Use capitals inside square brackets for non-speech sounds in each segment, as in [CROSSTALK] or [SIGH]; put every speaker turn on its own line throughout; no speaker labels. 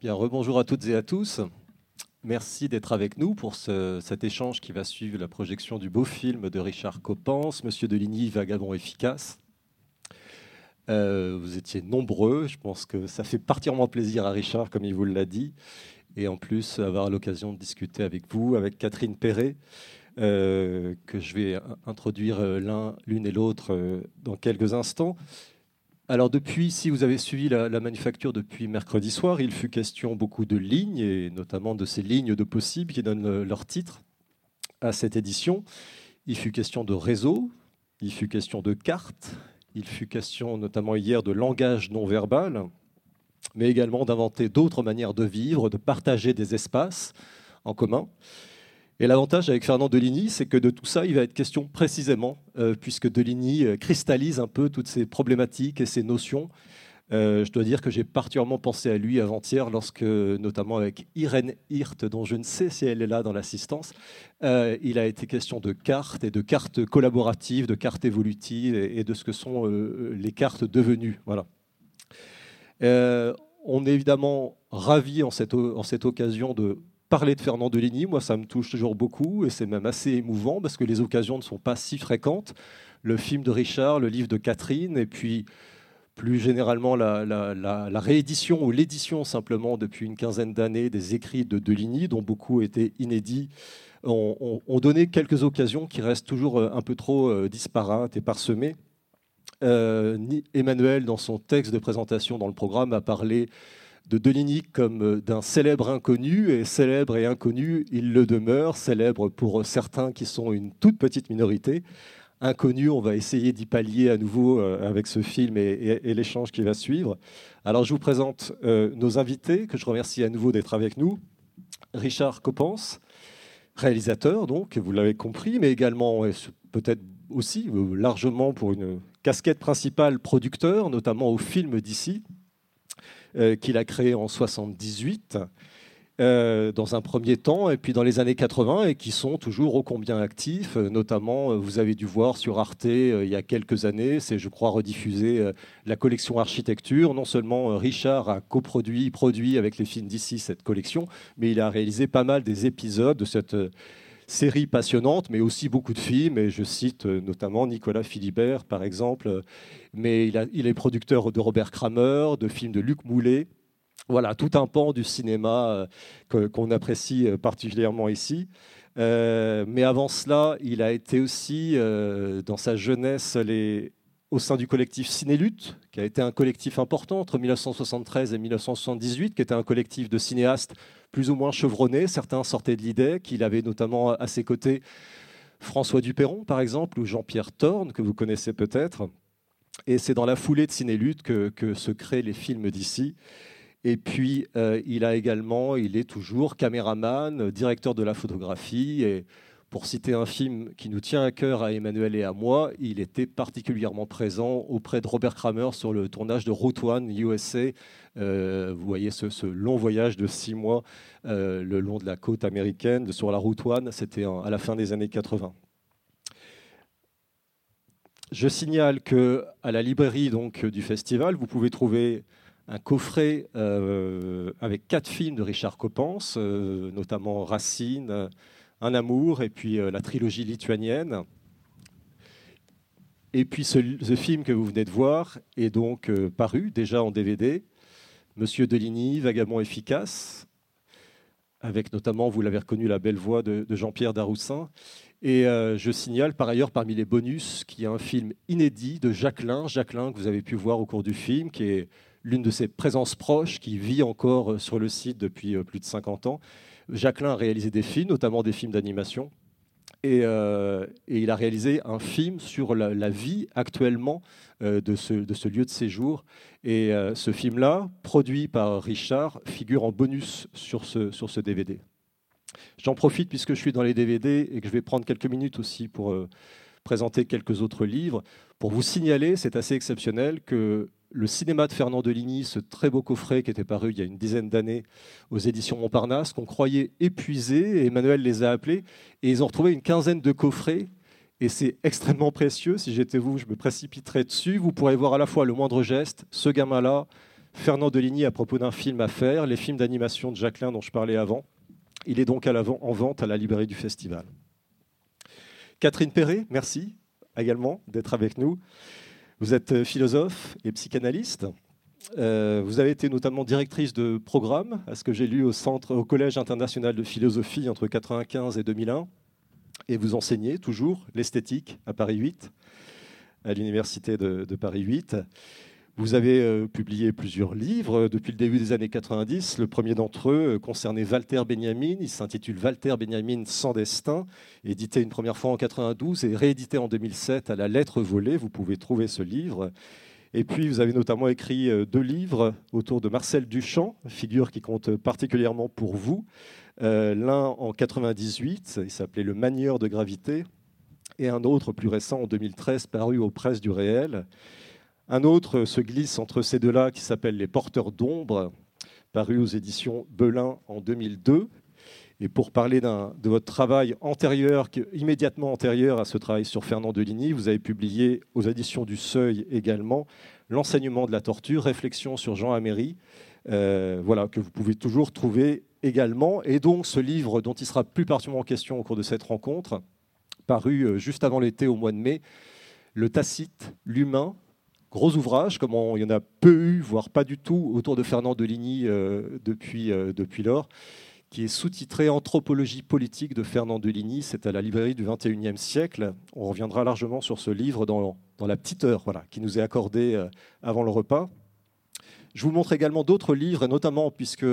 Bien, rebonjour à toutes et à tous. Merci d'être avec nous pour cet échange qui va suivre la projection du beau film de Richard Coppens, Monsieur Deligny, Vagabond efficace. Euh, vous étiez nombreux, je pense que ça fait particulièrement plaisir à Richard, comme il vous l'a dit, et en plus avoir l'occasion de discuter avec vous, avec Catherine Perret, euh, que je vais introduire l'un, l'une et l'autre euh, dans quelques instants. Alors depuis, si vous avez suivi la, manufacture depuis mercredi soir, il fut question beaucoup de lignes, et notamment de ces lignes de possibles qui donnent leur titre à cette édition. Il fut question de réseau, il fut question de cartes, il fut question notamment hier de langage non verbal, mais également d'inventer d'autres manières de vivre, de partager des espaces en commun. Et l'avantage avec Fernand Deligny, c'est que de tout ça, il va être question précisément, euh, puisque Deligny euh, cristallise un peu toutes ces problématiques et ces notions. Euh, je dois dire que j'ai particulièrement pensé à lui avant-hier, lorsque, notamment avec Irène Hirt, dont je ne sais si elle est là dans l'assistance, il a été question de cartes et de cartes collaboratives, de cartes évolutives et, de ce que sont les cartes devenues. Voilà. on est évidemment ravis en cette, en cette occasion de parler de Fernand Deligny, moi, ça me touche toujours beaucoup et c'est même assez émouvant parce que les occasions ne sont pas si fréquentes. Le film de Richard, le livre de Catherine, et puis plus généralement la, réédition ou l'édition simplement depuis une quinzaine d'années des écrits de Deligny, dont beaucoup étaient inédits, ont, donné quelques occasions qui restent toujours euh, un peu trop euh, disparates et parsemées. Euh, Emmanuel, dans son texte de présentation dans le programme, a parlé de Deligny comme euh, d'un célèbre inconnu, et célèbre et inconnu, il le demeure, célèbre pour certains qui sont une toute petite minorité. Inconnu, on va essayer d'y pallier à nouveau euh, avec ce film et, l'échange qui va suivre. Alors je vous présente euh, nos invités, que je remercie à nouveau d'être avec nous. Richard Coppens, réalisateur, donc, vous l'avez compris, mais également, peut-être aussi largement pour une casquette principale, producteur, notamment au film d'ici, euh, qu'il a créé en 78. Euh, dans un premier temps, et puis dans les années 80, et qui sont toujours ô combien actifs. Euh, notamment, vous avez dû voir sur Arte il y a quelques années, c'est, je crois, rediffusé la collection Architecture. Non seulement Richard a coproduit, produit avec les films d'ici cette collection, mais il a réalisé pas mal des épisodes de cette série passionnante, mais aussi beaucoup de films. Et je cite euh, notamment Nicolas Philibert, par exemple. Mais il est producteur de Robert Kramer, de films de Luc Moulet. Voilà, tout un pan du cinéma euh, qu'on apprécie euh, particulièrement ici. mais avant cela, il a été aussi, dans sa jeunesse, les, au sein du collectif Cinélutte, qui a été un collectif important entre 1973 et 1978, qui était un collectif de cinéastes plus ou moins chevronnés. Certains sortaient de l'idée qu'il avait notamment à ses côtés François Duperron, par exemple, ou Jean-Pierre Thorne, que vous connaissez peut-être. Et c'est dans la foulée de Cinélutte que, que se créent les films d'ici. Et puis, euh, il a également, il est toujours caméraman, directeur de la photographie pour citer un film qui nous tient à cœur à Emmanuel et à moi, il était particulièrement présent auprès de Robert Kramer sur le tournage de Route One USA. Euh, vous voyez ce, long voyage de six mois euh, le long de la côte américaine sur la Route One. C'était à la fin des années 80. Je signale que à la librairie donc du festival, vous pouvez trouver un coffret euh, avec quatre films de Richard Coppens, notamment Racine. Un amour et puis euh, la trilogie lituanienne. Et puis ce, film que vous venez de voir est donc euh, paru déjà en DVD, Monsieur Deligny, Vagabond efficace, avec notamment, vous l'avez reconnu, la belle voix de, Jean-Pierre Daroussin. Et euh, je signale par ailleurs parmi les bonus qu'il y a un film inédit de Jacqueline, Jacqueline que vous avez pu voir au cours du film, qui est l'une de ses présences proches, qui vit encore sur le site depuis plus de 50 ans Jacqueline a réalisé des films, notamment des films d'animation. Et, euh, il a réalisé un film sur la, vie actuellement euh, de, ce, lieu de séjour. Et euh, ce film-là, produit par Richard, figure en bonus sur ce DVD. J'en profite puisque je suis dans les DVD et que je vais prendre quelques minutes aussi pour présenter quelques autres livres, pour vous signaler, c'est assez exceptionnel, que le cinéma de Fernand Deligny, ce très beau coffret qui était paru il y a une dizaine d'années aux éditions Montparnasse, qu'on croyait épuisé, Emmanuel les a appelés, et ils ont retrouvé une quinzaine de coffrets, et c'est extrêmement précieux. Si j'étais vous, je me précipiterais dessus. Vous pourrez voir à la fois le moindre geste, ce gamin-là, Fernand Deligny à propos d'un film à faire, les films d'animation de Jacqueline dont je parlais avant. Il est donc en vente à la librairie du festival. Catherine Perret, merci également d'être avec nous. Vous êtes philosophe et psychanalyste. Euh, vous avez été notamment directrice de programme, à ce que j'ai lu au Collège international de philosophie entre 1995 et 2001. Et vous enseignez toujours l'esthétique à Paris 8, à l'Université de, de, Paris 8. Vous avez euh, publié plusieurs livres depuis le début des années 90. Le premier d'entre eux euh, concernait Walter Benjamin. Il s'intitule Walter Benjamin sans destin, édité une première fois en 92 et réédité en 2007 à la lettre volée. Vous pouvez trouver ce livre. Et puis, vous avez notamment écrit euh, deux livres autour de Marcel Duchamp, figure qui compte particulièrement pour vous. L'un en 98, il s'appelait Le manieur de gravité, et un autre plus récent en 2013, paru aux presses du réel. Un autre se glisse entre ces deux-là qui s'appelle Les Porteurs d'ombre, paru aux éditions Belin en 2002. Et pour parler de votre travail antérieur, immédiatement antérieur à ce travail sur Fernand Deligny, vous avez publié aux éditions du Seuil également L'enseignement de la torture, réflexion sur Jean Améry, euh, voilà, que vous pouvez toujours trouver également. Et donc ce livre dont il sera plus particulièrement question au cours de cette rencontre, paru euh, juste avant l'été au mois de mai, Le Tacite, l'humain, gros ouvrage, comme il y en a peu eu, voire pas du tout, autour de Fernand Deligny euh, depuis, euh, depuis lors, qui est sous-titré Anthropologie politique de Fernand Deligny. C'est à la librairie du XXIe siècle. On reviendra largement sur ce livre dans, dans la petite heure voilà, qui nous est accordée euh, avant le repas. Je vous montre également d'autres livres, notamment puisque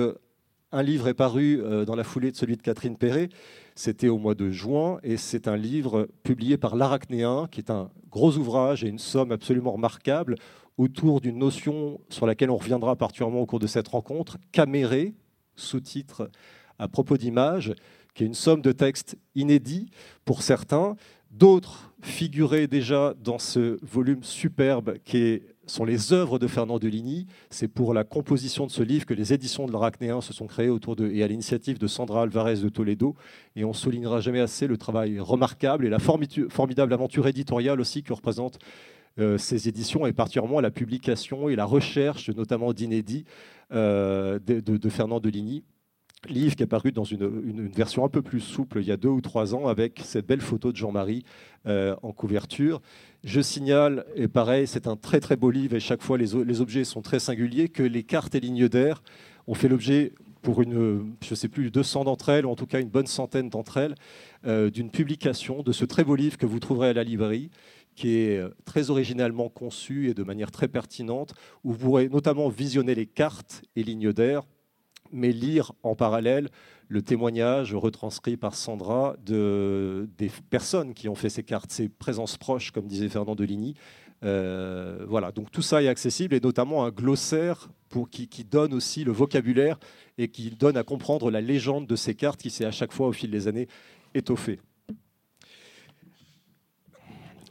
un livre est paru dans la foulée de celui de Catherine Perret, c'était au mois de juin, et c'est un livre publié par l'Arachnéen, qui est un gros ouvrage et une somme absolument remarquable autour d'une notion sur laquelle on reviendra particulièrement au cours de cette rencontre, caméré, sous-titre à propos d'images, qui est une somme de textes inédits pour certains, d'autres figuraient déjà dans ce volume superbe qui est sont les œuvres de Fernand Deligny. C'est pour la composition de ce livre que les éditions de l'Arachnéen se sont créées autour de, et à l'initiative de Sandra Alvarez de Toledo. Et on soulignera jamais assez le travail remarquable et la formidable aventure éditoriale aussi que représentent euh, ces éditions et particulièrement la publication et la recherche, notamment d'inédits, euh, de, de, Fernand Deligny livre qui est paru dans une, version un peu plus souple il y a deux ou trois ans avec cette belle photo de Jean-Marie euh, en couverture. Je signale, et pareil, c'est un très très beau livre et chaque fois les, objets sont très singuliers, que les cartes et lignes d'air ont fait l'objet pour une, je ne sais plus, 200 d'entre elles, ou en tout cas une bonne centaine d'entre elles, euh, d'une publication de ce très beau livre que vous trouverez à la librairie, qui est euh, très originalement conçu et de manière très pertinente, où vous pourrez notamment visionner les cartes et lignes d'air mais lire en parallèle le témoignage retranscrit par Sandra de, des personnes qui ont fait ces cartes, ces présences proches, comme disait Fernand Deligny. Euh, voilà, donc tout ça est accessible et notamment un glossaire pour, qui, qui, donne aussi le vocabulaire et qui donne à comprendre la légende de ces cartes qui s'est à chaque fois au fil des années étoffée.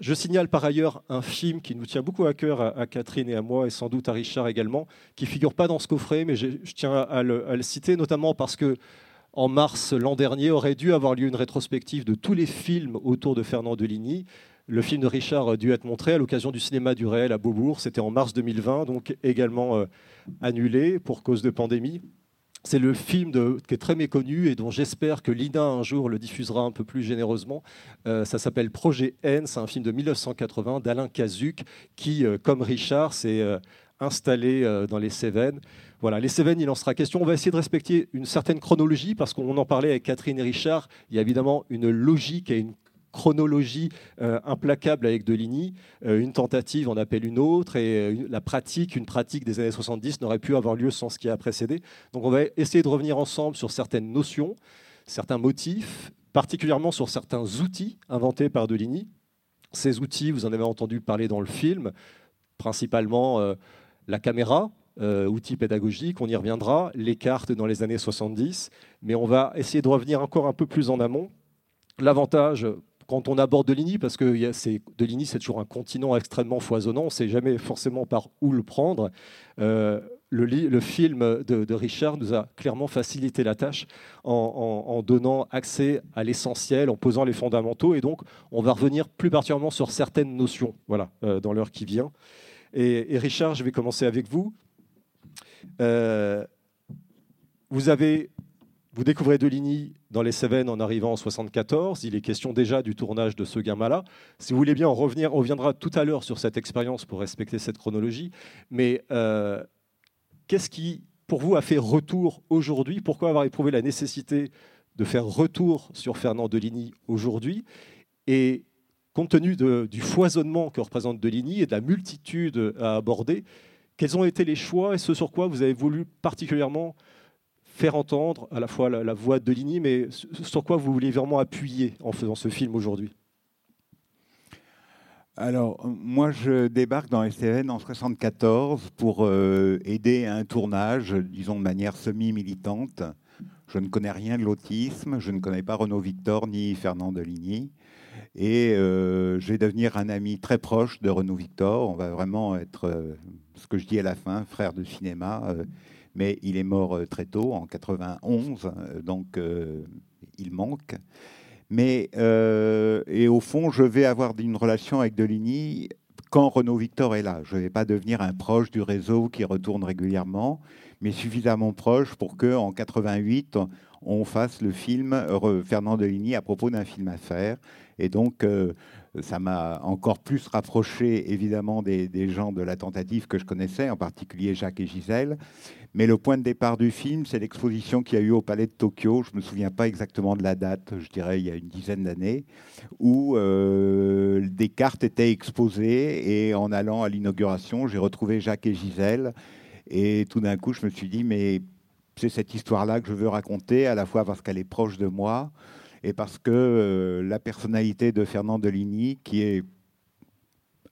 Je signale par ailleurs un film qui nous tient beaucoup à cœur à, Catherine et à moi, et sans doute à Richard également, qui figure pas dans ce coffret, mais je, tiens à le, citer, notamment parce que en mars l'an dernier aurait dû avoir lieu une rétrospective de tous les films autour de Fernand Deligny. Le film de Richard a dû être montré à l'occasion du cinéma du réel à Beaubourg. C'était en mars 2020, donc également euh, annulé pour cause de pandémie. C'est le film qui est très méconnu et dont j'espère que l'INA un jour le diffusera un peu plus généreusement. Euh, ça s'appelle Projet N, c'est un film de 1980 d'Alain Cazuc qui, euh, comme Richard, s'est euh, installé dans les Cévennes. Voilà, les Cévennes, il en sera question. On va essayer de respecter une certaine chronologie parce qu'on en parlait avec Catherine et Richard. Il y a évidemment une logique et une chronologie euh, implacable avec Deligny. Euh, une tentative en appelle une autre et euh, la pratique, une pratique des années 70 n'aurait pu avoir lieu sans ce qui a précédé. Donc on va essayer de revenir ensemble sur certaines notions, certains motifs, particulièrement sur certains outils inventés par Deligny. Ces outils, vous en avez entendu parler dans le film, principalement la caméra, outil pédagogique, on y reviendra, les cartes dans les années 70, mais on va essayer de revenir encore un peu plus en amont. L'avantage quand on aborde Deligny, parce que Deligny, c'est toujours un continent extrêmement foisonnant, on ne sait jamais forcément par où le prendre. Euh, le, film de, Richard nous a clairement facilité la tâche en, donnant accès à l'essentiel, en posant les fondamentaux. Et donc, on va revenir plus particulièrement sur certaines notions voilà, euh, dans l'heure qui vient. Et, Richard, je vais commencer avec vous. vous avez vous découvrez Deligny dans les Cévennes en arrivant en 74. Il est question déjà du tournage de ce gamin-là. Si vous voulez bien en revenir, on reviendra tout à l'heure sur cette expérience pour respecter cette chronologie. Mais euh, qu'est-ce qui, pour vous, a fait retour aujourd'hui? Pourquoi avoir éprouvé la nécessité de faire retour sur Fernand Deligny aujourd'hui? Et compte tenu du foisonnement que représente Deligny et de la multitude à aborder, quels ont été les choix et ce sur quoi vous avez voulu particulièrement faire entendre à la fois la, voix de Ligny, mais sur quoi vous voulez vraiment appuyer en faisant ce film aujourd'hui?
Alors, moi, je débarque dans STN en 74 pour euh, aider à un tournage, disons de manière semi-militante. Je ne connais rien de l'autisme, je ne connais pas Renaud Victor ni Fernand Deligny. Et euh, je vais devenir un ami très proche de Renaud Victor. On va vraiment être, euh, ce que je dis à la fin, frère de cinéma mais il est mort euh, très tôt, en 91, euh, donc euh, il manque. Mais, et au fond, je vais avoir une relation avec Deligny quand Renaud Victor est là. Je ne vais pas devenir un proche du réseau qui retourne régulièrement, mais suffisamment proche pour que en 88 on fasse le film Fernand Deligny à propos d'un film à faire. Et donc, ça m'a encore plus rapproché évidemment des, gens de la tentative que je connaissais, en particulier Jacques et Gisèle. Mais le point de départ du film, c'est l'exposition qu'il y a eu au Palais de Tokyo. Je ne me souviens pas exactement de la date, je dirais il y a une dizaine d'années, où euh, des cartes étaient exposées et en allant à l'inauguration, j'ai retrouvé Jacques et Gisèle. Et tout d'un coup, je me suis dit, mais c'est cette histoire-là que je veux raconter, à la fois parce qu'elle est proche de moi, et parce que euh, la personnalité de Fernand Deligny, qui est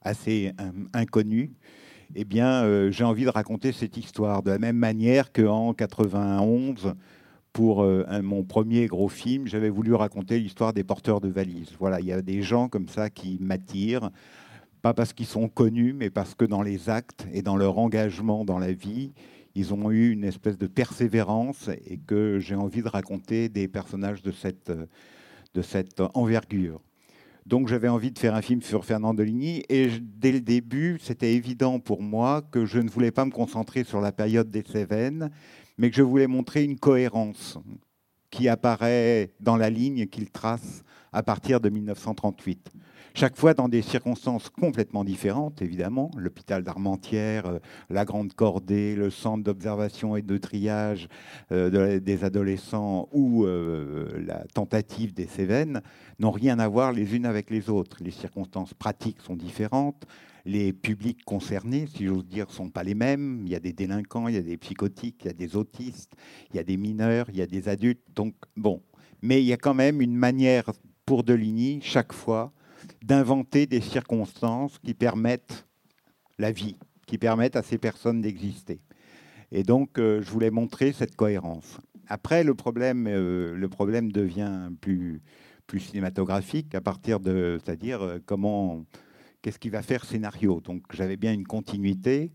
assez inconnue, eh bien, euh, j'ai envie de raconter cette histoire de la même manière qu'en 91, pour euh, mon premier gros film, j'avais voulu raconter l'histoire des porteurs de valises. Voilà, il y a des gens comme ça qui m'attirent, pas parce qu'ils sont connus, mais parce que dans les actes et dans leur engagement dans la vie, ils ont eu une espèce de persévérance et que j'ai envie de raconter des personnages de cette, de cette envergure. Donc j'avais envie de faire un film sur Fernand Deligny et dès le début, c'était évident pour moi que je ne voulais pas me concentrer sur la période des Cévennes, mais que je voulais montrer une cohérence qui apparaît dans la ligne qu'il trace à partir de 1938 chaque fois dans des circonstances complètement différentes, évidemment. L'hôpital d'Armentières, euh, la Grande Cordée, le centre d'observation et de triage euh, des adolescents ou euh, la tentative des Cévennes n'ont rien à voir les unes avec les autres. Les circonstances pratiques sont différentes. Les publics concernés, si j'ose dire, sont pas les mêmes. Il y a des délinquants, il y a des psychotiques, il y a des autistes, il y a des mineurs, il y a des adultes. Donc, bon. Mais il y a quand même une manière pour Deligny, chaque fois, d'inventer des circonstances qui permettent la vie, qui permettent à ces personnes d'exister. Et donc, euh, je voulais montrer cette cohérence. Après, le problème, euh, le problème devient plus, plus cinématographique à partir de, c'est-à-dire euh, comment, qu'est-ce qui va faire scénario. Donc, j'avais bien une continuité.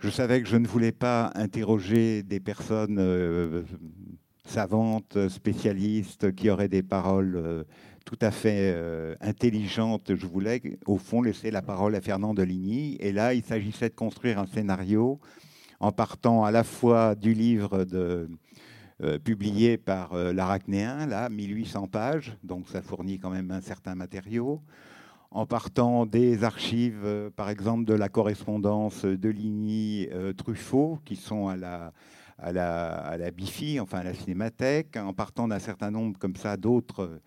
Je savais que je ne voulais pas interroger des personnes savantes, spécialistes, qui auraient des paroles tout à fait euh, intelligente. Je voulais, au fond, laisser la parole à Fernand Deligny. Et là, il s'agissait de construire un scénario en partant à la fois du livre euh, publié par euh, l'Arachnéen, là, 1800 pages, donc ça fournit quand même un certain matériau, en partant des archives, par exemple, de la correspondance de Ligny-Truffaut, qui sont à la, à la, à la BIFI, enfin à la Cinémathèque, en partant d'un certain nombre comme ça d'autres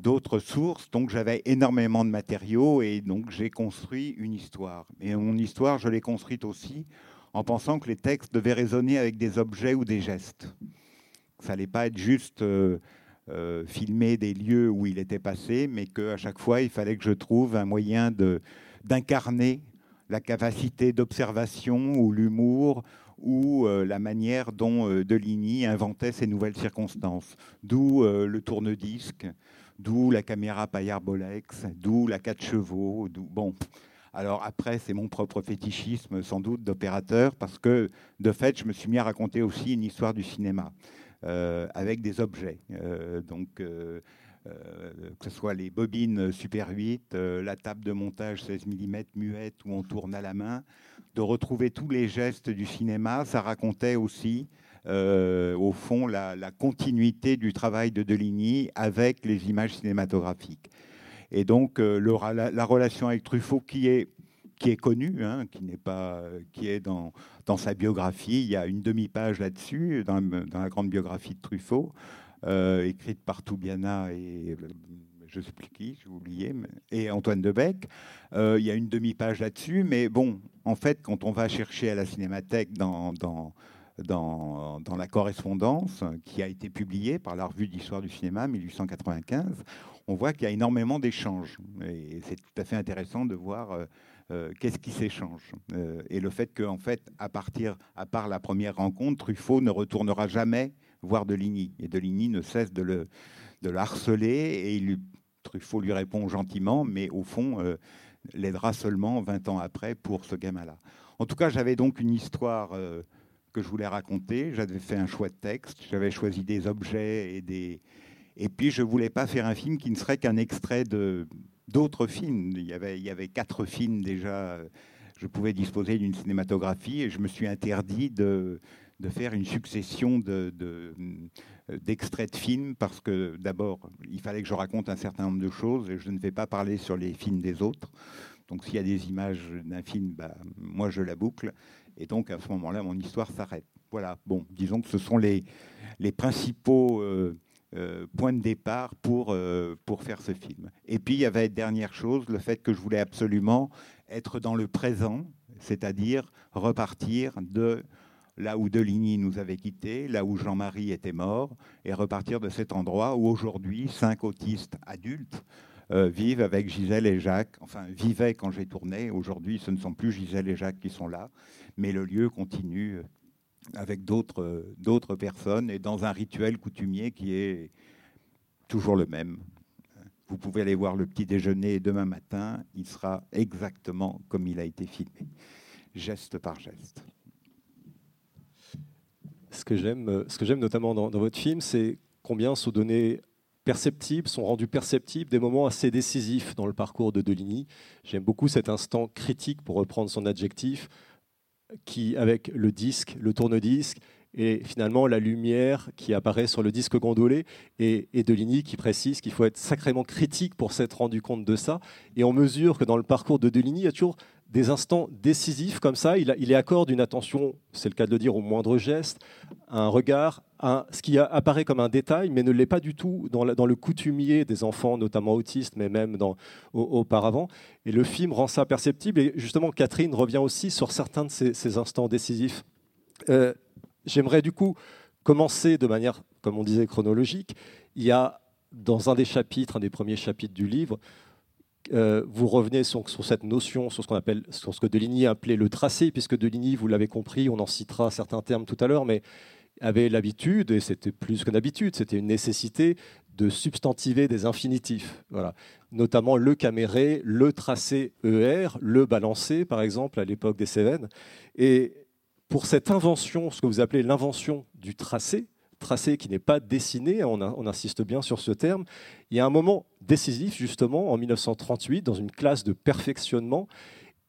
d'autres sources. Donc j'avais énormément de matériaux et donc j'ai construit une histoire. Et mon histoire, je l'ai construite aussi en pensant que les textes devaient résonner avec des objets ou des gestes. Ça n'allait pas être juste euh, euh, filmer des lieux où il était passé, mais qu'à chaque fois, il fallait que je trouve un moyen d'incarner la capacité d'observation ou l'humour ou euh, la manière dont Deligny inventait ces nouvelles circonstances. D'où le tourne-disque, d'où la caméra Payard Bolex, d'où la 4 chevaux. Bon, alors après, c'est mon propre fétichisme sans doute d'opérateur, parce que de fait, je me suis mis à raconter aussi une histoire du cinéma euh, avec des objets. Euh, donc, euh, que ce soit les bobines Super 8, la table de montage 16 mm muette où on tourne à la main, de retrouver tous les gestes du cinéma. Ça racontait aussi, au fond, la, continuité du travail de Deligny avec les images cinématographiques. Et donc, la, relation avec Truffaut, qui est qui est connu, hein, qui n'est pas, qui est dans, sa biographie. Il y a une demi-page là-dessus dans, la grande biographie de Truffaut, euh, écrite par Toubiana et je sais plus qui, j'ai oublié, et Antoine Debec. Euh, il y a une demi-page là-dessus, mais bon, en fait, quand on va chercher à la Cinémathèque dans dans, la correspondance qui a été publiée par la revue d'histoire du cinéma 1895, on voit qu'il y a énormément d'échanges. Et c'est tout à fait intéressant de voir euh, euh, qu'est-ce qui s'échange euh, Et le fait qu'en fait, à partir, à part la première rencontre, Truffaut ne retournera jamais voir Deligny. Et Deligny ne cesse de le, harceler et il, Truffaut lui répond gentiment, mais au fond, l'aidera seulement 20 ans après pour ce gamin-là. En tout cas, j'avais donc une histoire que je voulais raconter. J'avais fait un choix de texte, j'avais choisi des objets et des. Et puis, je voulais pas faire un film qui ne serait qu'un extrait de, d'autres films. Il y, avait, il y avait quatre films déjà. Je pouvais disposer d'une cinématographie et je me suis interdit de, de faire une succession de, d'extraits de, films parce que d'abord, il fallait que je raconte un certain nombre de choses et je ne vais pas parler sur les films des autres. Donc s'il y a des images d'un film, bah, moi je la boucle. Et donc à ce moment-là, mon histoire s'arrête. Voilà, bon, disons que ce sont les, les principaux... Euh, euh, point de départ pour, euh, pour faire ce film. Et puis il y avait dernière chose, le fait que je voulais absolument être dans le présent, c'est-à-dire repartir de là où Deligny nous avait quittés, là où Jean-Marie était mort, et repartir de cet endroit où aujourd'hui cinq autistes adultes euh, vivent avec Gisèle et Jacques, enfin vivaient quand j'ai tourné, aujourd'hui ce ne sont plus Gisèle et Jacques qui sont là, mais le lieu continue avec d'autres personnes et dans un rituel coutumier qui est toujours le même. Vous pouvez aller voir le petit déjeuner demain matin, il sera exactement comme il a été filmé, geste par geste.
Ce que j'aime, notamment dans, votre film, c'est combien sont donnés sont rendus perceptibles des moments assez décisifs dans le parcours de Deligny. J'aime beaucoup cet instant critique, pour reprendre son adjectif, qui, avec le disque, le tourne-disque, et finalement la lumière qui apparaît sur le disque gondolé, et, et Deligny qui précise qu'il faut être sacrément critique pour s'être rendu compte de ça. Et on mesure que dans le parcours de Deligny, il y a toujours des instants décisifs comme ça. Il, il y accorde une attention, c'est le cas de le dire, au moindre geste, un regard, un, ce qui apparaît comme un détail, mais ne l'est pas du tout dans, le coutumier des enfants, notamment autistes, mais même auparavant. Et le film rend ça perceptible. Et justement, Catherine revient aussi sur certains de ces, instants décisifs. Euh, j'aimerais du coup commencer de manière, comme on disait, chronologique. Il y a dans un des chapitres, un des premiers chapitres du livre, euh, vous revenez sur, cette notion, sur ce qu'on appelle, sur ce que Deligny appelait le tracé, puisque Deligny, vous l'avez compris, on en citera certains termes tout à l'heure, mais avait l'habitude, et c'était plus qu'une habitude, c'était une nécessité de substantiver des infinitifs. Voilà. Notamment le caméré, le tracé ER, le balancé, par exemple, à l'époque des Cévennes. Et pour cette invention, ce que vous appelez l'invention du tracé, tracé qui n'est pas dessiné, on, insiste bien sur ce terme, il y a un moment décisif, justement, en 1938, dans une classe de perfectionnement.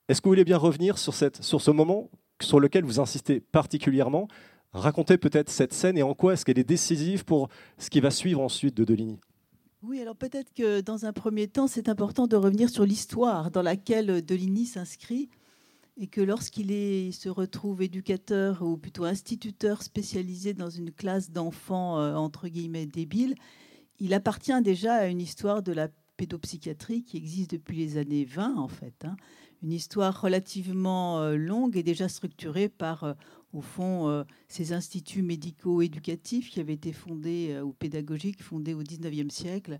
Est-ce que vous voulez bien revenir sur, sur ce moment sur lequel vous insistez particulièrement? Racontez peut-être cette scène et en quoi est-ce qu'elle est décisive pour ce qui va suivre ensuite de Deligny?
Oui, alors peut-être que dans un premier temps, c'est important de revenir sur l'histoire dans laquelle Deligny s'inscrit et que lorsqu'il se retrouve éducateur ou plutôt instituteur spécialisé dans une classe d'enfants euh, entre guillemets débiles, il appartient déjà à une histoire de la pédopsychiatrie qui existe depuis les années 20 en fait, hein. une histoire relativement euh, longue et déjà structurée par euh, au fond ces instituts médicaux éducatifs qui avaient été fondés ou pédagogiques fondés au 19e siècle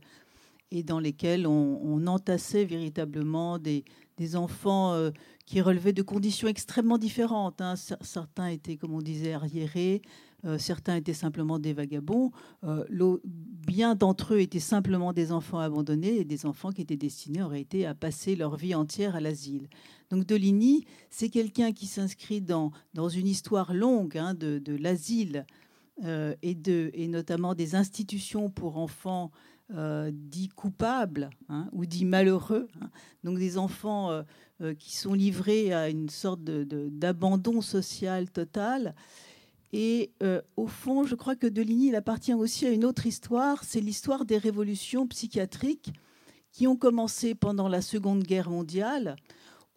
et dans lesquels on, entassait véritablement des, enfants euh, qui relevaient de conditions extrêmement différentes. Hein. Certains étaient, comme on disait, arriérés, euh, certains étaient simplement des vagabonds. Euh, bien d'entre eux étaient simplement des enfants abandonnés et des enfants qui étaient destinés, auraient été à passer leur vie entière à l'asile. Donc Deligny, c'est quelqu'un qui s'inscrit dans, dans une histoire longue hein, de, l'asile et, de, et notamment des institutions pour enfants euh, dits coupables hein, ou dits malheureux, hein. donc des enfants euh, euh, qui sont livrés à une sorte d'abandon social total. Et au fond, je crois que Deligny il appartient aussi à une autre histoire, c'est l'histoire des révolutions psychiatriques qui ont commencé pendant la Seconde Guerre mondiale,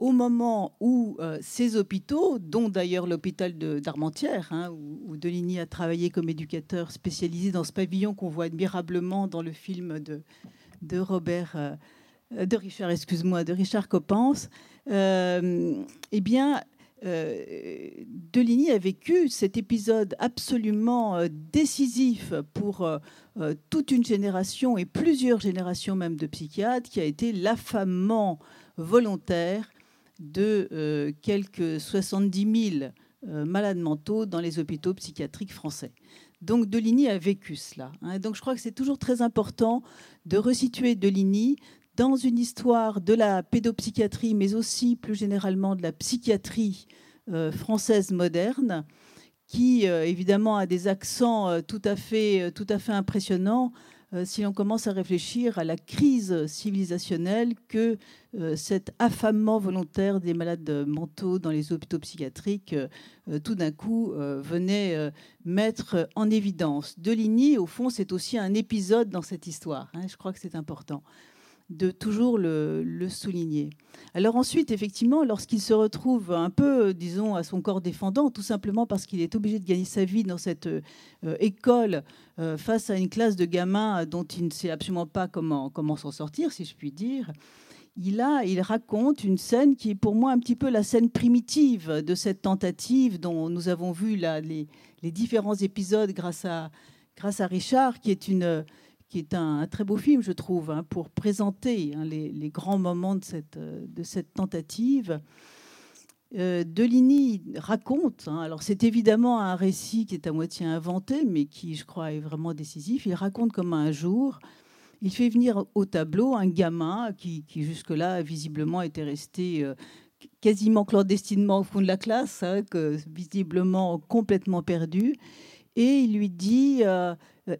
au moment où euh, ces hôpitaux, dont d'ailleurs l'hôpital d'Armentières, hein, où, Deligny a travaillé comme éducateur spécialisé dans ce pavillon qu'on voit admirablement dans le film de, de Robert, euh, de Richard, excuse-moi, de Richard Coppens, euh, eh bien, Deligny a vécu cet épisode absolument décisif pour toute une génération et plusieurs générations même de psychiatres, qui a été l'affamement volontaire de euh, quelques 70 000 euh, malades mentaux dans les hôpitaux psychiatriques français. Donc Deligny a vécu cela. Hein. Donc je crois que c'est toujours très important de resituer Deligny dans une histoire de la pédopsychiatrie, mais aussi plus généralement de la psychiatrie euh, française moderne, qui évidemment a des accents tout à fait, tout à fait impressionnants si l'on commence à réfléchir à la crise civilisationnelle que euh, cet affamement volontaire des malades mentaux dans les hôpitaux psychiatriques, euh, tout d'un coup, venait mettre en évidence. Deligny, au fond, c'est aussi un épisode dans cette histoire. Hein, je crois que c'est important de toujours le, souligner. Alors ensuite, effectivement, lorsqu'il se retrouve un peu, disons, à son corps défendant, tout simplement parce qu'il est obligé de gagner sa vie dans cette euh, école euh, face à une classe de gamins dont il ne sait absolument pas comment, comment s'en sortir, si je puis dire, il, a, il raconte une scène qui est pour moi un petit peu la scène primitive de cette tentative dont nous avons vu là, les, les différents épisodes grâce à, grâce à Richard, qui est une qui est un, très beau film, je trouve, hein, pour présenter hein, les, grands moments de cette, de cette tentative. Euh, Deligny raconte, hein, alors c'est évidemment un récit qui est à moitié inventé, mais qui, je crois, est vraiment décisif. Il raconte comme un jour, il fait venir au tableau un gamin qui, jusque-là, visiblement, était resté euh, quasiment clandestinement au fond de la classe, visiblement complètement perdu. Et il lui dit, euh, euh,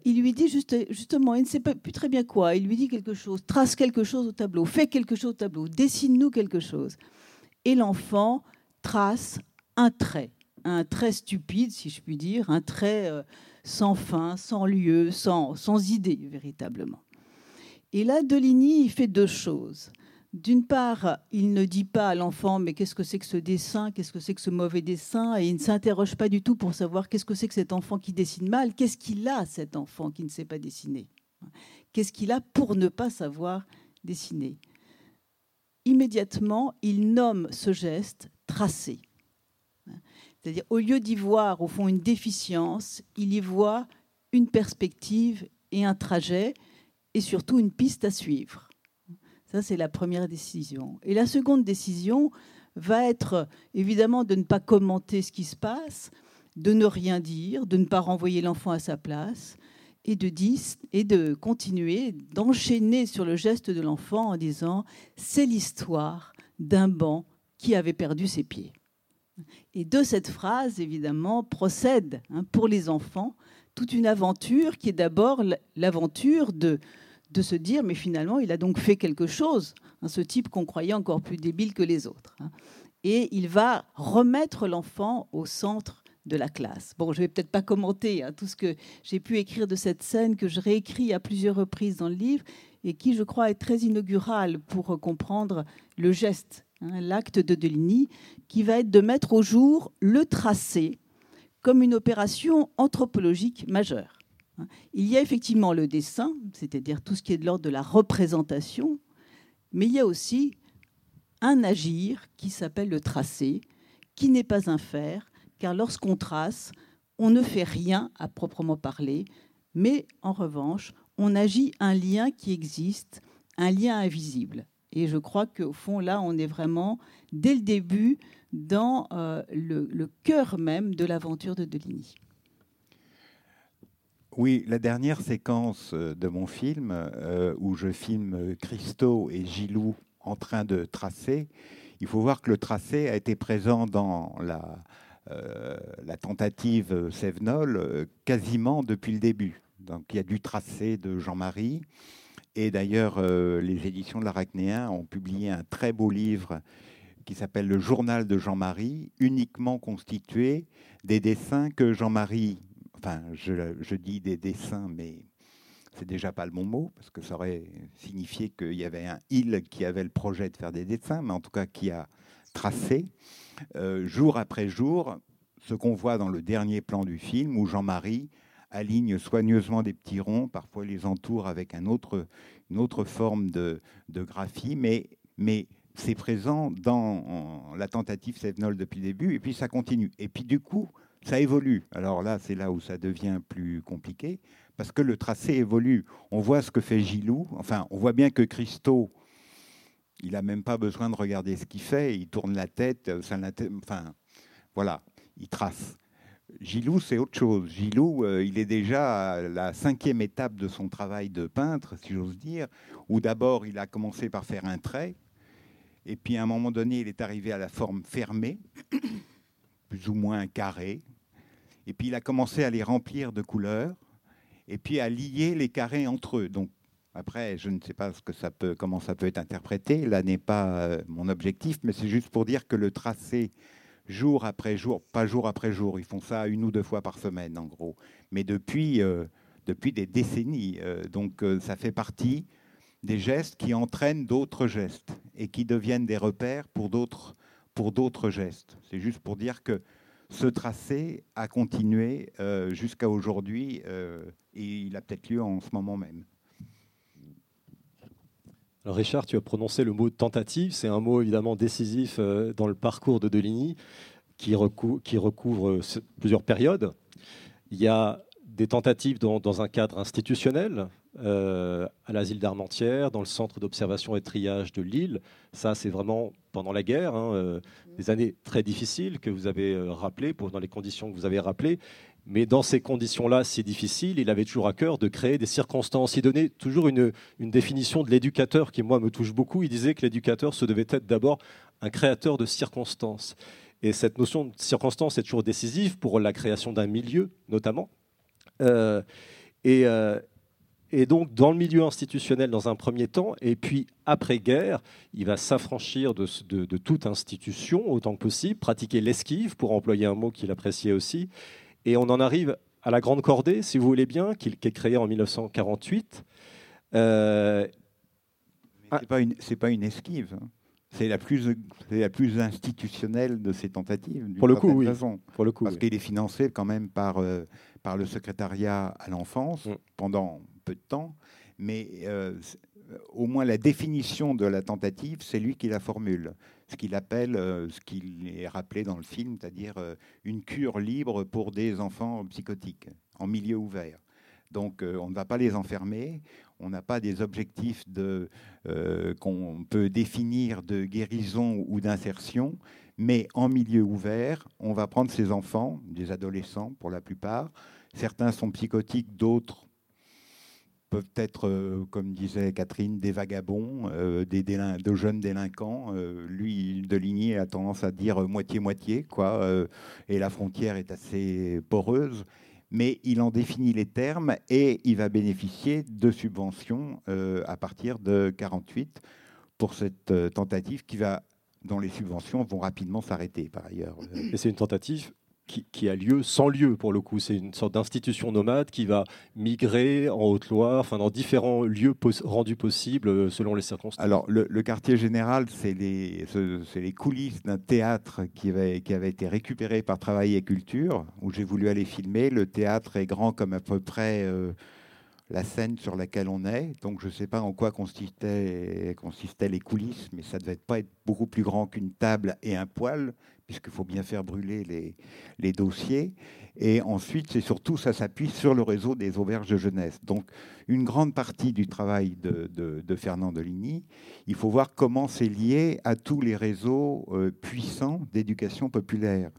il lui dit juste, justement, il ne sait plus très bien quoi. Il lui dit quelque chose, trace quelque chose au tableau, fais quelque chose au tableau, dessine-nous quelque chose. Et l'enfant trace un trait, un trait stupide, si je puis dire, un trait euh, sans fin, sans lieu, sans, sans idée, véritablement. Et là, Deligny, il fait deux choses. D'une part, il ne dit pas à l'enfant mais qu'est-ce que c'est que ce dessin, qu'est-ce que c'est que ce mauvais dessin, et il ne s'interroge pas du tout pour savoir qu'est-ce que c'est que cet enfant qui dessine mal, qu'est-ce qu'il a cet enfant qui ne sait pas dessiner, qu'est-ce qu'il a pour ne pas savoir dessiner? Immédiatement, il nomme ce geste tracé. C'est-à-dire, au lieu d'y voir au fond une déficience, il y voit une perspective et un trajet, et surtout une piste à suivre. Ça, c'est la première décision. Et la seconde décision va être évidemment de ne pas commenter ce qui se passe, de ne rien dire, de ne pas renvoyer l'enfant à sa place et de, et de continuer, d'enchaîner sur le geste de l'enfant en disant c'est l'histoire d'un banc qui avait perdu ses pieds. Et de cette phrase, évidemment, procède hein, pour les enfants toute une aventure qui est d'abord l'aventure de de se dire, mais finalement, il a donc fait quelque chose, hein, ce type qu'on croyait encore plus débile que les autres. Hein. Et il va remettre l'enfant au centre de la classe. Bon, je vais peut-être pas commenter hein, tout ce que j'ai pu écrire de cette scène que je réécris à plusieurs reprises dans le livre et qui, je crois, est très inaugurale pour comprendre le geste, l'acte de Deligny, qui va être de mettre au jour le tracé comme une opération anthropologique majeure. Hein. Il y a effectivement le dessin, c'est-à-dire tout ce qui est de l'ordre de la représentation, mais il y a aussi un agir qui s'appelle le tracé, qui n'est pas un faire, car lorsqu'on trace, on ne fait rien à proprement parler, mais en revanche, on agit un lien qui existe, un lien invisible. Et je crois qu'au fond, là, on est vraiment, dès le début, dans euh, le, le cœur même de l'aventure de Deligny.
Oui, la dernière séquence euh, de mon film, euh, où je filme Christo et Gilou en train de tracer, il faut voir que le tracé a été présent dans la, euh, tentative Sévenol quasiment depuis le début. Donc il y a du tracé de Jean-Marie. Et d'ailleurs, les éditions de l'Arachnéen ont publié un très beau livre qui s'appelle Le Journal de Jean-Marie, uniquement constitué des dessins que Jean-Marie, enfin je, dis des dessins, mais c'est déjà pas le bon mot, parce que ça aurait signifié qu'il y avait un il qui avait le projet de faire des dessins, mais en tout cas qui a tracé, euh, jour après jour, ce qu'on voit dans le dernier plan du film, où Jean-Marie aligne soigneusement des petits ronds, parfois les entoure avec une autre forme de, graphie, mais, mais c'est présent dans la tentative Sevenol depuis le début, et puis ça continue. Et puis du coup, ça évolue. Alors là, c'est là où ça devient plus compliqué, parce que le tracé évolue. On voit ce que fait Gilou, enfin, on voit bien que Christo, il n'a même pas besoin de regarder ce qu'il fait, il tourne la tête, ça, enfin, voilà, il trace. Gilou, c'est autre chose. Gilou, euh, il est déjà à la cinquième étape de son travail de peintre, si j'ose dire, où d'abord il a commencé par faire un trait, et puis à un moment donné, il est arrivé à la forme fermée, plus ou moins carré, et puis il a commencé à les remplir de couleurs, et puis à lier les carrés entre eux. Donc après, je ne sais pas ce que ça peut, comment ça peut être interprété. Là n'est pas euh, mon objectif, mais c'est juste pour dire que le tracé jour après jour, pas jour après jour, ils font ça une ou deux fois par semaine en gros, mais depuis, euh, depuis des décennies. Euh, donc ça fait partie des gestes qui entraînent d'autres gestes et qui deviennent des repères pour d'autres pour d'autres gestes. C'est juste pour dire que ce tracé a continué jusqu'à aujourd'hui et il a peut-être lieu en ce moment même.
Alors Richard, tu as prononcé le mot tentative. C'est un mot évidemment décisif euh, dans le parcours de Deligny qui, recouvre, euh, plusieurs périodes. Il y a des tentatives dans, un cadre institutionnel, euh, à l'asile d'Armentières, dans le centre d'observation et triage de Lille. Ça, c'est vraiment pendant la guerre, hein, des années très difficiles que vous avez rappelées, dans les conditions que vous avez rappelées. Mais dans ces conditions-là si difficiles, il avait toujours à cœur de créer des circonstances. Il donnait toujours une, définition de l'éducateur qui, moi, me touche beaucoup. Il disait que l'éducateur, se devait être d'abord un créateur de circonstances. Et cette notion de circonstance est toujours décisive pour la création d'un milieu, notamment. Euh, euh, et, donc, dans le milieu institutionnel, dans un premier temps, et puis après-guerre, il va s'affranchir de, de, toute institution autant que possible, pratiquer l'esquive, pour employer un mot qu'il appréciait aussi, et on en arrive à la Grande Cordée, si vous voulez bien, qui, est créée en 1948.
Euh, ce n'est pas, une esquive. Hein. C'est la plus, la plus institutionnelle de ces tentatives.
Pour le coup, oui.
Pour le coup, Parce qu'il est financé quand même par, euh, par le secrétariat à l'enfance mm. pendant peu de temps. Mais euh, au moins la définition de la tentative, c'est lui qui la formule ce qu'il appelle, euh, ce qu'il est rappelé dans le film, c'est-à-dire euh, une cure libre pour des enfants psychotiques en milieu ouvert. Donc on ne va pas les enfermer, on n'a pas des objectifs de, qu'on peut définir de guérison ou d'insertion, mais en milieu ouvert, on va prendre ces enfants, des adolescents pour la plupart, certains sont psychotiques, d'autres peuvent être, euh, comme disait Catherine, des vagabonds, euh, des de jeunes délinquants. Euh, lui, Deligny a tendance à dire moitié-moitié, quoi, et la frontière est assez poreuse. Mais il en définit les termes et il va bénéficier de subventions à partir de 48 pour cette tentative qui va, dont les subventions vont rapidement s'arrêter par ailleurs.
Et c'est une tentative qui, a lieu sans lieu pour le coup. C'est une sorte d'institution nomade qui va migrer en Haute-Loire, enfin dans différents lieux rendus possibles euh, selon les circonstances.
Alors le, quartier général, c'est les, coulisses d'un théâtre qui avait, été récupéré par Travail et Culture, où j'ai voulu aller filmer. Le théâtre est grand comme à peu près euh, la scène sur laquelle on est. Donc je ne sais pas en quoi consistaient, les coulisses, mais ça devait pas être beaucoup plus grand qu'une table et un poêle puisqu'il faut bien faire brûler les, dossiers. Et ensuite, c'est surtout, ça s'appuie sur le réseau des auberges de jeunesse. Donc, une grande partie du travail de, de, Fernand Deligny, il faut voir comment c'est lié à tous les réseaux euh, puissants d'éducation populaire,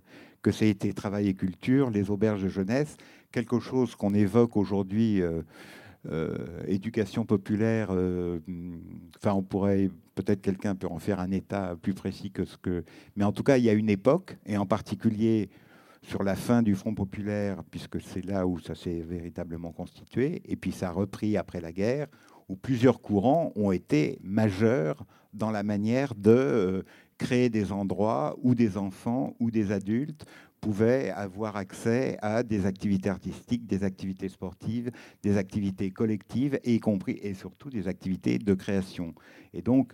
que ça a été travail et culture, les auberges de jeunesse, quelque chose qu'on évoque aujourd'hui. Euh, euh, éducation populaire, enfin on pourrait, peut-être quelqu'un peut en faire un état plus précis que ce que... Mais en tout cas, il y a une époque, et en particulier sur la fin du Front populaire, puisque c'est là où ça s'est véritablement constitué, et puis ça a repris après la guerre, où plusieurs courants ont été majeurs dans la manière de euh, créer des endroits où des enfants ou des adultes pouvaient avoir accès à des activités artistiques, des activités sportives, des activités collectives, et y compris et surtout des activités de création. Et donc,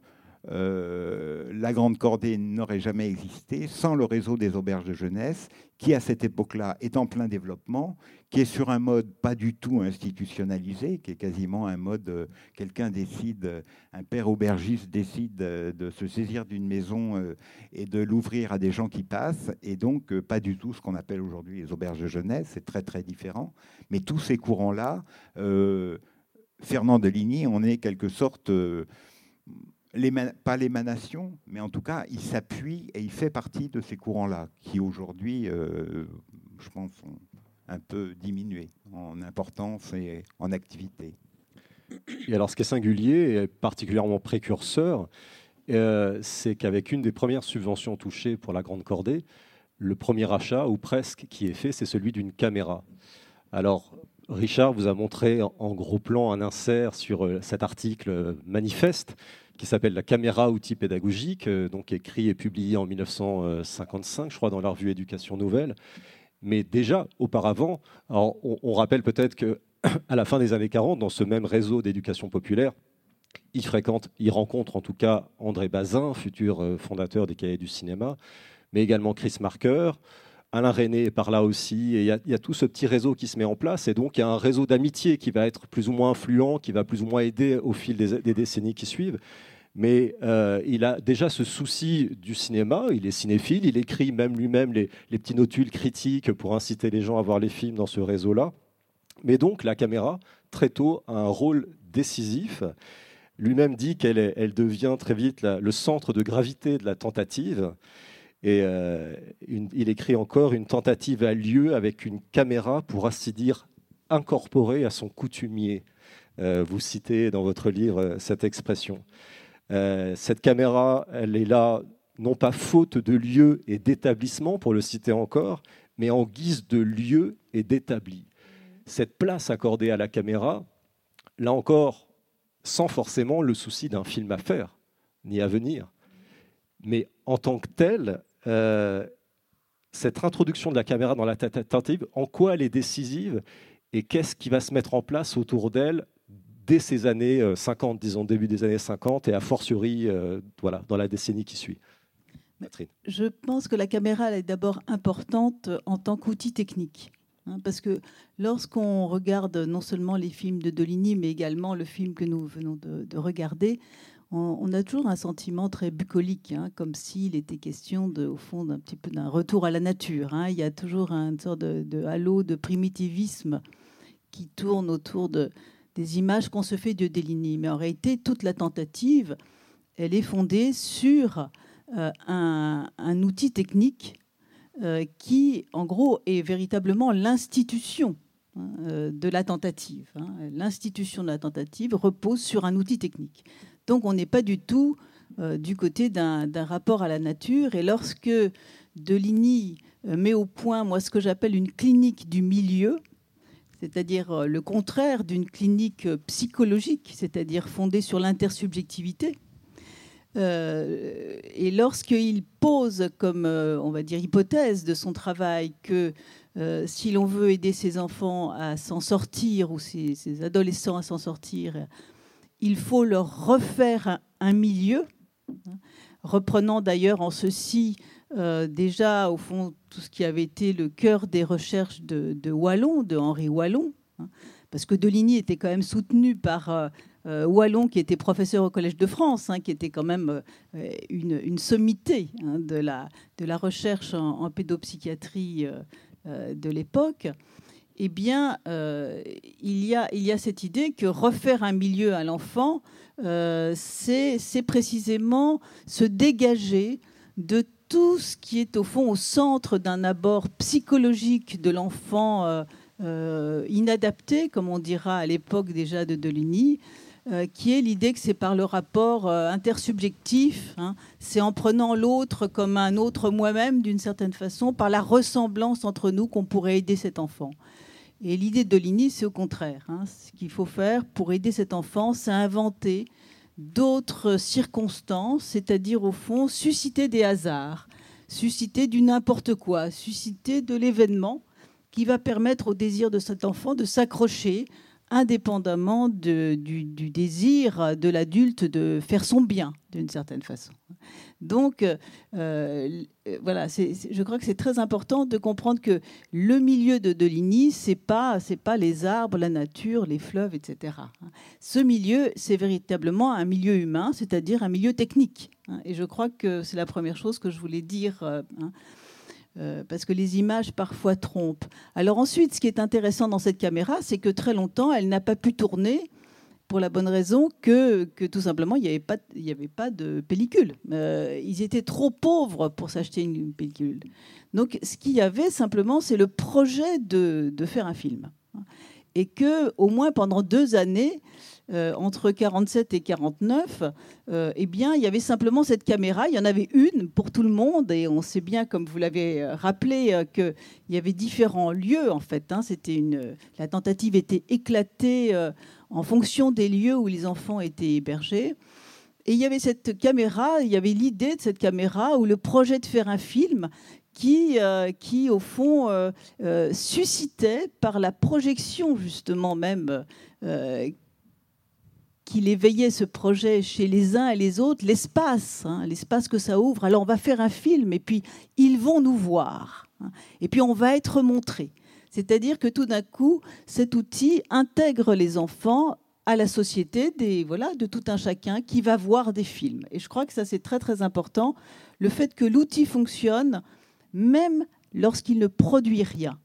euh, la Grande Cordée n'aurait jamais existé sans le réseau des auberges de jeunesse, qui à cette époque-là est en plein développement, qui est sur un mode pas du tout institutionnalisé, qui est quasiment un mode, euh, quelqu'un décide, un père aubergiste décide de se saisir d'une maison euh, et de l'ouvrir à des gens qui passent, et donc pas du tout ce qu'on appelle aujourd'hui les auberges de jeunesse, c'est très très différent. Mais tous ces courants-là, Fernand de Ligny, on est quelque sorte pas l'émanation, mais en tout cas, il s'appuie et il fait partie de ces courants-là, qui aujourd'hui, euh, je pense, ont un peu diminué en importance et en activité.
Et alors, ce qui est singulier et particulièrement précurseur, euh, c'est qu'avec une des premières subventions touchées pour la Grande Cordée, le premier achat, ou presque, qui est fait, c'est celui d'une caméra. Alors, Richard vous a montré en gros plan un insert sur euh, cet article manifeste qui s'appelle La caméra outil pédagogique, euh, donc écrit et publié en 1955, je crois, dans la revue Éducation Nouvelle. Mais déjà, auparavant, on, rappelle peut-être qu'à [CLEARS THROAT] la fin des années 40, dans ce même réseau d'éducation populaire, il fréquente, il rencontre en tout cas André Bazin, futur euh, fondateur des cahiers du cinéma, mais également Chris Marker, Alain René est par là aussi, et il y, a tout ce petit réseau qui se met en place, et donc il y a un réseau d'amitié qui va être plus ou moins influent, qui va plus ou moins aider au fil des décennies qui suivent mais euh, il a déjà ce souci du cinéma, il est cinéphile, il écrit même lui-même les, petits notules critiques pour inciter les gens à voir les films dans ce réseau-là. Mais donc la caméra, très tôt, a un rôle décisif. Lui-même dit qu'elle elle devient très vite le centre de gravité de la tentative. Et euh, il écrit encore une tentative a lieu avec une caméra, pour ainsi dire, incorporée à son coutumier. Euh, vous citez dans votre livre cette expression. Euh, cette caméra, elle est là non pas faute de lieu et d'établissement, pour le citer encore, mais en guise de lieu et d'établi. Cette place accordée à la caméra, là encore, sans forcément le souci d'un film à faire, ni à venir. Mais en tant que telle, euh, cette introduction de la caméra dans la tentative, en quoi elle est décisive et qu'est-ce qui va se mettre en place autour d'elle dès ces années 50, euh, disons début des années 50, et a fortiori euh, voilà, dans la décennie qui suit?
Je pense que la caméra est d'abord importante en tant qu'outil technique. Hein, parce que lorsqu'on regarde non seulement les films de Dolini, mais également le film que nous venons de, regarder, on, a toujours un sentiment très bucolique, hein, comme s'il était question, au fond, d'un petit peu d'un retour à la nature. Hein. Il y a toujours une sorte de, halo de primitivisme qui tourne autour de, des images qu'on se fait de Deligny. Mais en réalité, toute la tentative, elle est fondée sur euh, un, outil technique euh, qui, en gros, est véritablement l'institution de la tentative. Hein. L'institution de la tentative repose sur un outil technique. Donc on n'est pas du tout du côté d'un rapport à la nature. Et lorsque Deligny met au point, moi, ce que j'appelle une clinique du milieu, c'est-à-dire euh, le contraire d'une clinique euh, psychologique, c'est-à-dire fondée sur l'intersubjectivité. Euh, et lorsqu'il pose comme, on va dire, hypothèse de son travail que si l'on veut aider ses enfants à s'en sortir ou ses, adolescents à s'en sortir, il faut leur refaire un milieu, hein, reprenant d'ailleurs en ceci euh, déjà, au fond, tout ce qui avait été le cœur des recherches de, Wallon, de Henri Wallon, hein, parce que Deligny était quand même soutenu par euh, euh, Wallon, qui était professeur au Collège de France, hein, qui était quand même une, sommité hein, de, la, recherche en, pédopsychiatrie de l'époque. Eh bien, il, y a, cette idée que refaire un milieu à l'enfant, c'est précisément se dégager de tout ce qui est au fond au centre d'un abord psychologique de l'enfant euh, euh, inadapté, comme on dira à l'époque déjà de Deligny, euh, qui est l'idée que c'est par le rapport euh, intersubjectif, hein, c'est en prenant l'autre comme un autre moi-même d'une certaine façon, par la ressemblance entre nous qu'on pourrait aider cet enfant. Et l'idée de Dolini, c'est au contraire. Hein. ce qu'il faut faire pour aider cet enfant, c'est inventer d'autres circonstances, c'est-à-dire au fond susciter des hasards, susciter du n'importe quoi, susciter de l'événement qui va permettre au désir de cet enfant de s'accrocher indépendamment du, désir de l'adulte de faire son bien, d'une certaine façon. Donc, euh, voilà, je crois que c'est très important de comprendre que le milieu de Deligny, ce n'est pas, pas les arbres, la nature, les fleuves, etc. Ce milieu, c'est véritablement un milieu humain, c'est-à-dire un milieu technique. Et je crois que c'est la première chose que je voulais dire. Euh, hein. Euh, parce que les images parfois trompent. Alors ensuite, ce qui est intéressant dans cette caméra, c'est que très longtemps, elle n'a pas pu tourner pour la bonne raison que, que tout simplement, il n'y avait, avait pas de pellicule. Euh, ils étaient trop pauvres pour s'acheter une pellicule. Donc ce qu'il y avait simplement, c'est le projet de, de, faire un film. Et que, au moins pendant deux années, euh, entre 47 et 49, euh, eh bien, il y avait simplement cette caméra. Il y en avait une pour tout le monde, et on sait bien, comme vous l'avez euh, rappelé, qu'il y avait différents lieux en fait. Hein. La tentative était éclatée en fonction des lieux où les enfants étaient hébergés. Et il y avait cette caméra, il y avait l'idée de cette caméra ou le projet de faire un film qui, qui au fond, suscitait par la projection justement même qu'il éveillait ce projet chez les uns et les autres, l'espace, hein, l'espace que ça ouvre. Alors on va faire un film et puis ils vont nous voir. Hein, et puis on va être montré. C'est-à-dire que tout d'un coup, cet outil intègre les enfants à la société des, voilà, de tout un chacun qui va voir des films. Et je crois que ça, c'est très très important, le fait que l'outil fonctionne même lorsqu'il ne produit rien.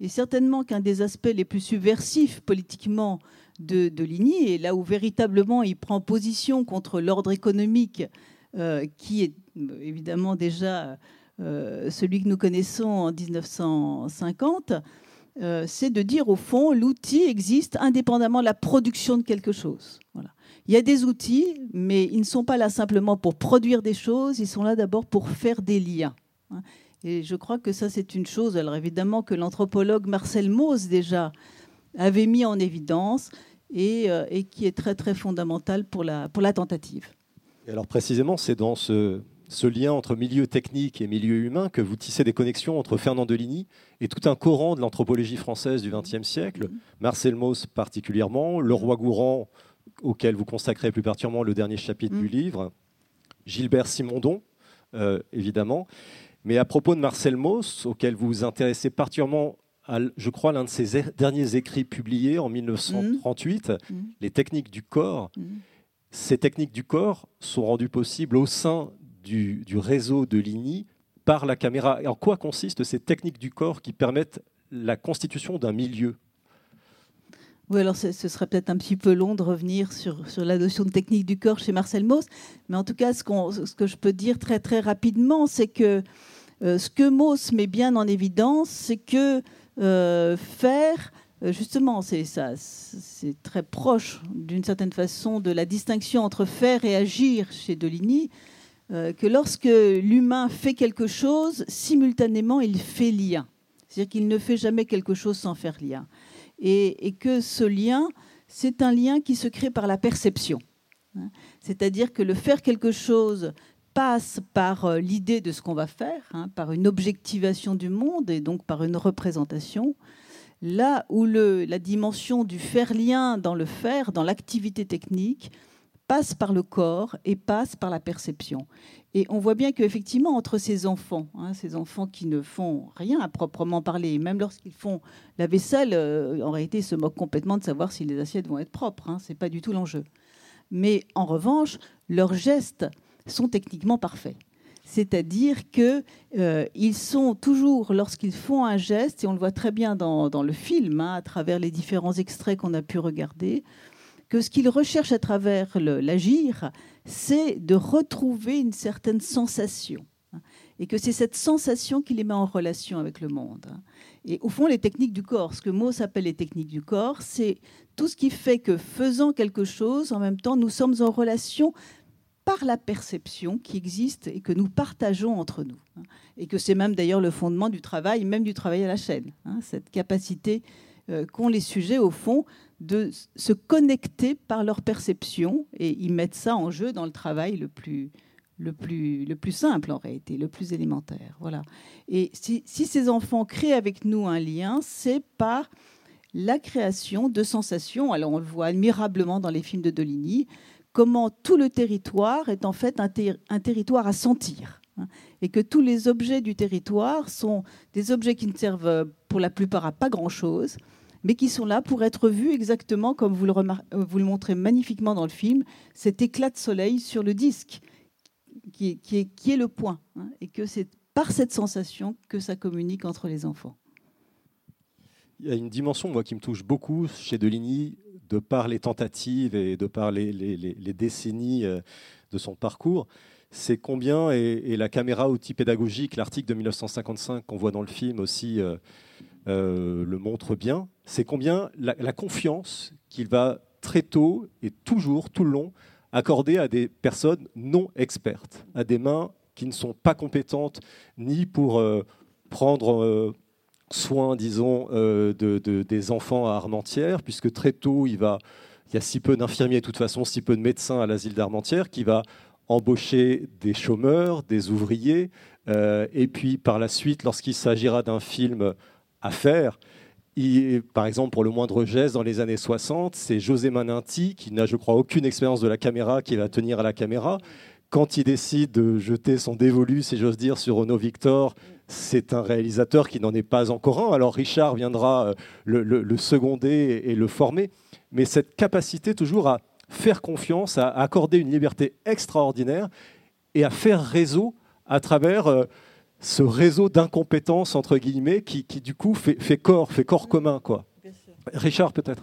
Et certainement qu'un des aspects les plus subversifs politiquement de, Ligny, et là où véritablement il prend position contre l'ordre économique, euh, qui est euh, évidemment déjà euh, celui que nous connaissons en 1950, c'est de dire au fond, l'outil existe indépendamment de la production de quelque chose. Voilà. Il y a des outils, mais ils ne sont pas là simplement pour produire des choses, ils sont là d'abord pour faire des liens. Et je crois que ça, c'est une chose, alors évidemment, que l'anthropologue Marcel Mauss déjà avait mis en évidence, euh, et, qui est très très fondamental pour la, pour la tentative.
Et alors précisément, c'est dans ce, ce, lien entre milieu technique et milieu humain que vous tissez des connexions entre Fernand Deligny et tout un courant de l'anthropologie française du XXe siècle, mm-hmm. Marcel Mauss particulièrement, le roi Gourand, auquel vous consacrez plus particulièrement le dernier chapitre du mm. livre, Gilbert Simondon, euh, évidemment. Mais à propos de Marcel Mauss, auquel vous vous intéressez particulièrement je crois, l'un de ses derniers écrits publiés en 1938, mmh. mmh. Les techniques du corps. Mmh. Ces techniques du corps sont rendues possibles au sein du, réseau de Ligny par la caméra. Et en quoi consistent ces techniques du corps qui permettent la constitution d'un milieu?
Oui, alors ce serait peut-être un petit peu long de revenir sur, sur la notion de technique du corps chez Marcel Mauss, mais en tout cas, ce, ce que je peux dire très très rapidement, c'est que euh, ce que Mauss met bien en évidence, c'est que faire, euh, justement, c'est ça, c'est très proche d'une certaine façon de la distinction entre faire et agir chez Deligny, euh, que lorsque l'humain fait quelque chose, simultanément, il fait lien. C'est-à-dire qu'il ne fait jamais quelque chose sans faire lien. Et, et que ce lien, c'est un lien qui se crée par la perception. Hein. C'est-à-dire que le faire quelque chose passe par euh, l'idée de ce qu'on va faire, hein, par une objectivation du monde et donc par une représentation, là où le, la dimension du faire lien dans le faire, dans l'activité technique, passe par le corps et passe par la perception. Et on voit bien qu'effectivement, entre ces enfants, hein, ces enfants qui ne font rien à proprement parler, même lorsqu'ils font la vaisselle, euh, en réalité, ils se moquent complètement de savoir si les assiettes vont être propres. Hein, Ce n'est pas du tout l'enjeu. Mais en revanche, leurs gestes sont techniquement parfaits. C'est-à-dire qu'ils euh, sont toujours, lorsqu'ils font un geste, et on le voit très bien dans, le film, hein, à travers les différents extraits qu'on a pu regarder, que ce qu'ils recherchent à travers l'agir, c'est de retrouver une certaine sensation. hein, et que c'est cette sensation qui les met en relation avec le monde. Hein. Et au fond, les techniques du corps, ce que Mauss appelle les techniques du corps, c'est tout ce qui fait que faisant quelque chose, en même temps, nous sommes en relation par la perception qui existe et que nous partageons entre nous. Hein. Et que c'est même d'ailleurs le fondement du travail, même du travail à la chaîne. Cette capacité euh, qu'ont les sujets, au fond, de se connecter par leur perception et ils mettent ça en jeu dans le travail le plus, le plus, le plus simple en réalité, le plus élémentaire. Voilà. Et si, ces enfants créent avec nous un lien, c'est par la création de sensations. Alors on le voit admirablement dans les films de Dolini, comment tout le territoire est en fait un, territoire à sentir. Hein, et que tous les objets du territoire sont des objets qui ne servent pour la plupart à pas grand-chose, mais qui sont là pour être vus exactement comme vous le, euh, montrez magnifiquement dans le film, cet éclat de soleil sur le disque, qui est le point, hein, et que c'est par cette sensation que ça communique entre les enfants.
Il y a une dimension moi, qui me touche beaucoup chez Deligny, de par les tentatives et de par les, décennies euh, de son parcours, c'est combien, et, la caméra outil pédagogique, l'article de 1955 qu'on voit dans le film aussi euh, le montre bien, c'est combien la, confiance qu'il va très tôt et toujours, tout le long, accorder à des personnes non expertes, à des mains qui ne sont pas compétentes ni pour euh, prendre euh, soin, disons, euh, de, des enfants à Armentières, puisque très tôt, il, va, il y a si peu d'infirmiers, de toute façon, si peu de médecins à l'asile d'Armentières, qui va embaucher des chômeurs, des ouvriers, et puis par la suite, lorsqu'il s'agira d'un film à faire, par exemple, pour le moindre geste, dans les années 60, c'est José Maninti, qui n'a, je crois, aucune expérience de la caméra, qui va tenir à la caméra. Quand il décide de jeter son dévolu, si j'ose dire, sur Renault Victor, c'est un réalisateur qui n'en est pas encore un. Alors Richard viendra euh, le, seconder et le former. Mais cette capacité toujours à faire confiance, à accorder une liberté extraordinaire et à faire réseau à travers... Euh, ce réseau d'incompétences, entre guillemets, qui, du coup fait, corps, fait corps commun. Quoi. Richard, peut-être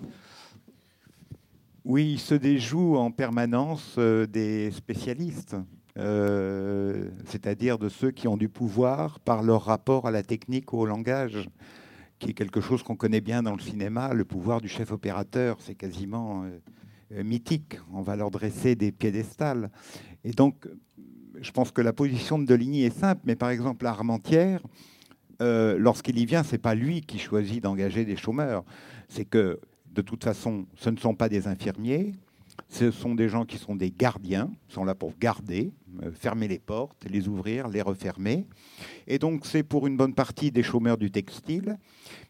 Oui, il se déjoue en permanence euh, des spécialistes, euh, c'est-à-dire de ceux qui ont du pouvoir par leur rapport à la technique ou au langage, qui est quelque chose qu'on connaît bien dans le cinéma. Le pouvoir du chef opérateur, c'est quasiment euh, mythique. On va leur dresser des piédestals. Et donc, je pense que la position de Deligny est simple, mais par exemple, à Armentières, euh, lorsqu'il y vient, ce n'est pas lui qui choisit d'engager des chômeurs. C'est que, de toute façon, ce ne sont pas des infirmiers, ce sont des gens qui sont des gardiens, sont là pour garder, euh, fermer les portes, les ouvrir, les refermer. Et donc, c'est pour une bonne partie des chômeurs du textile.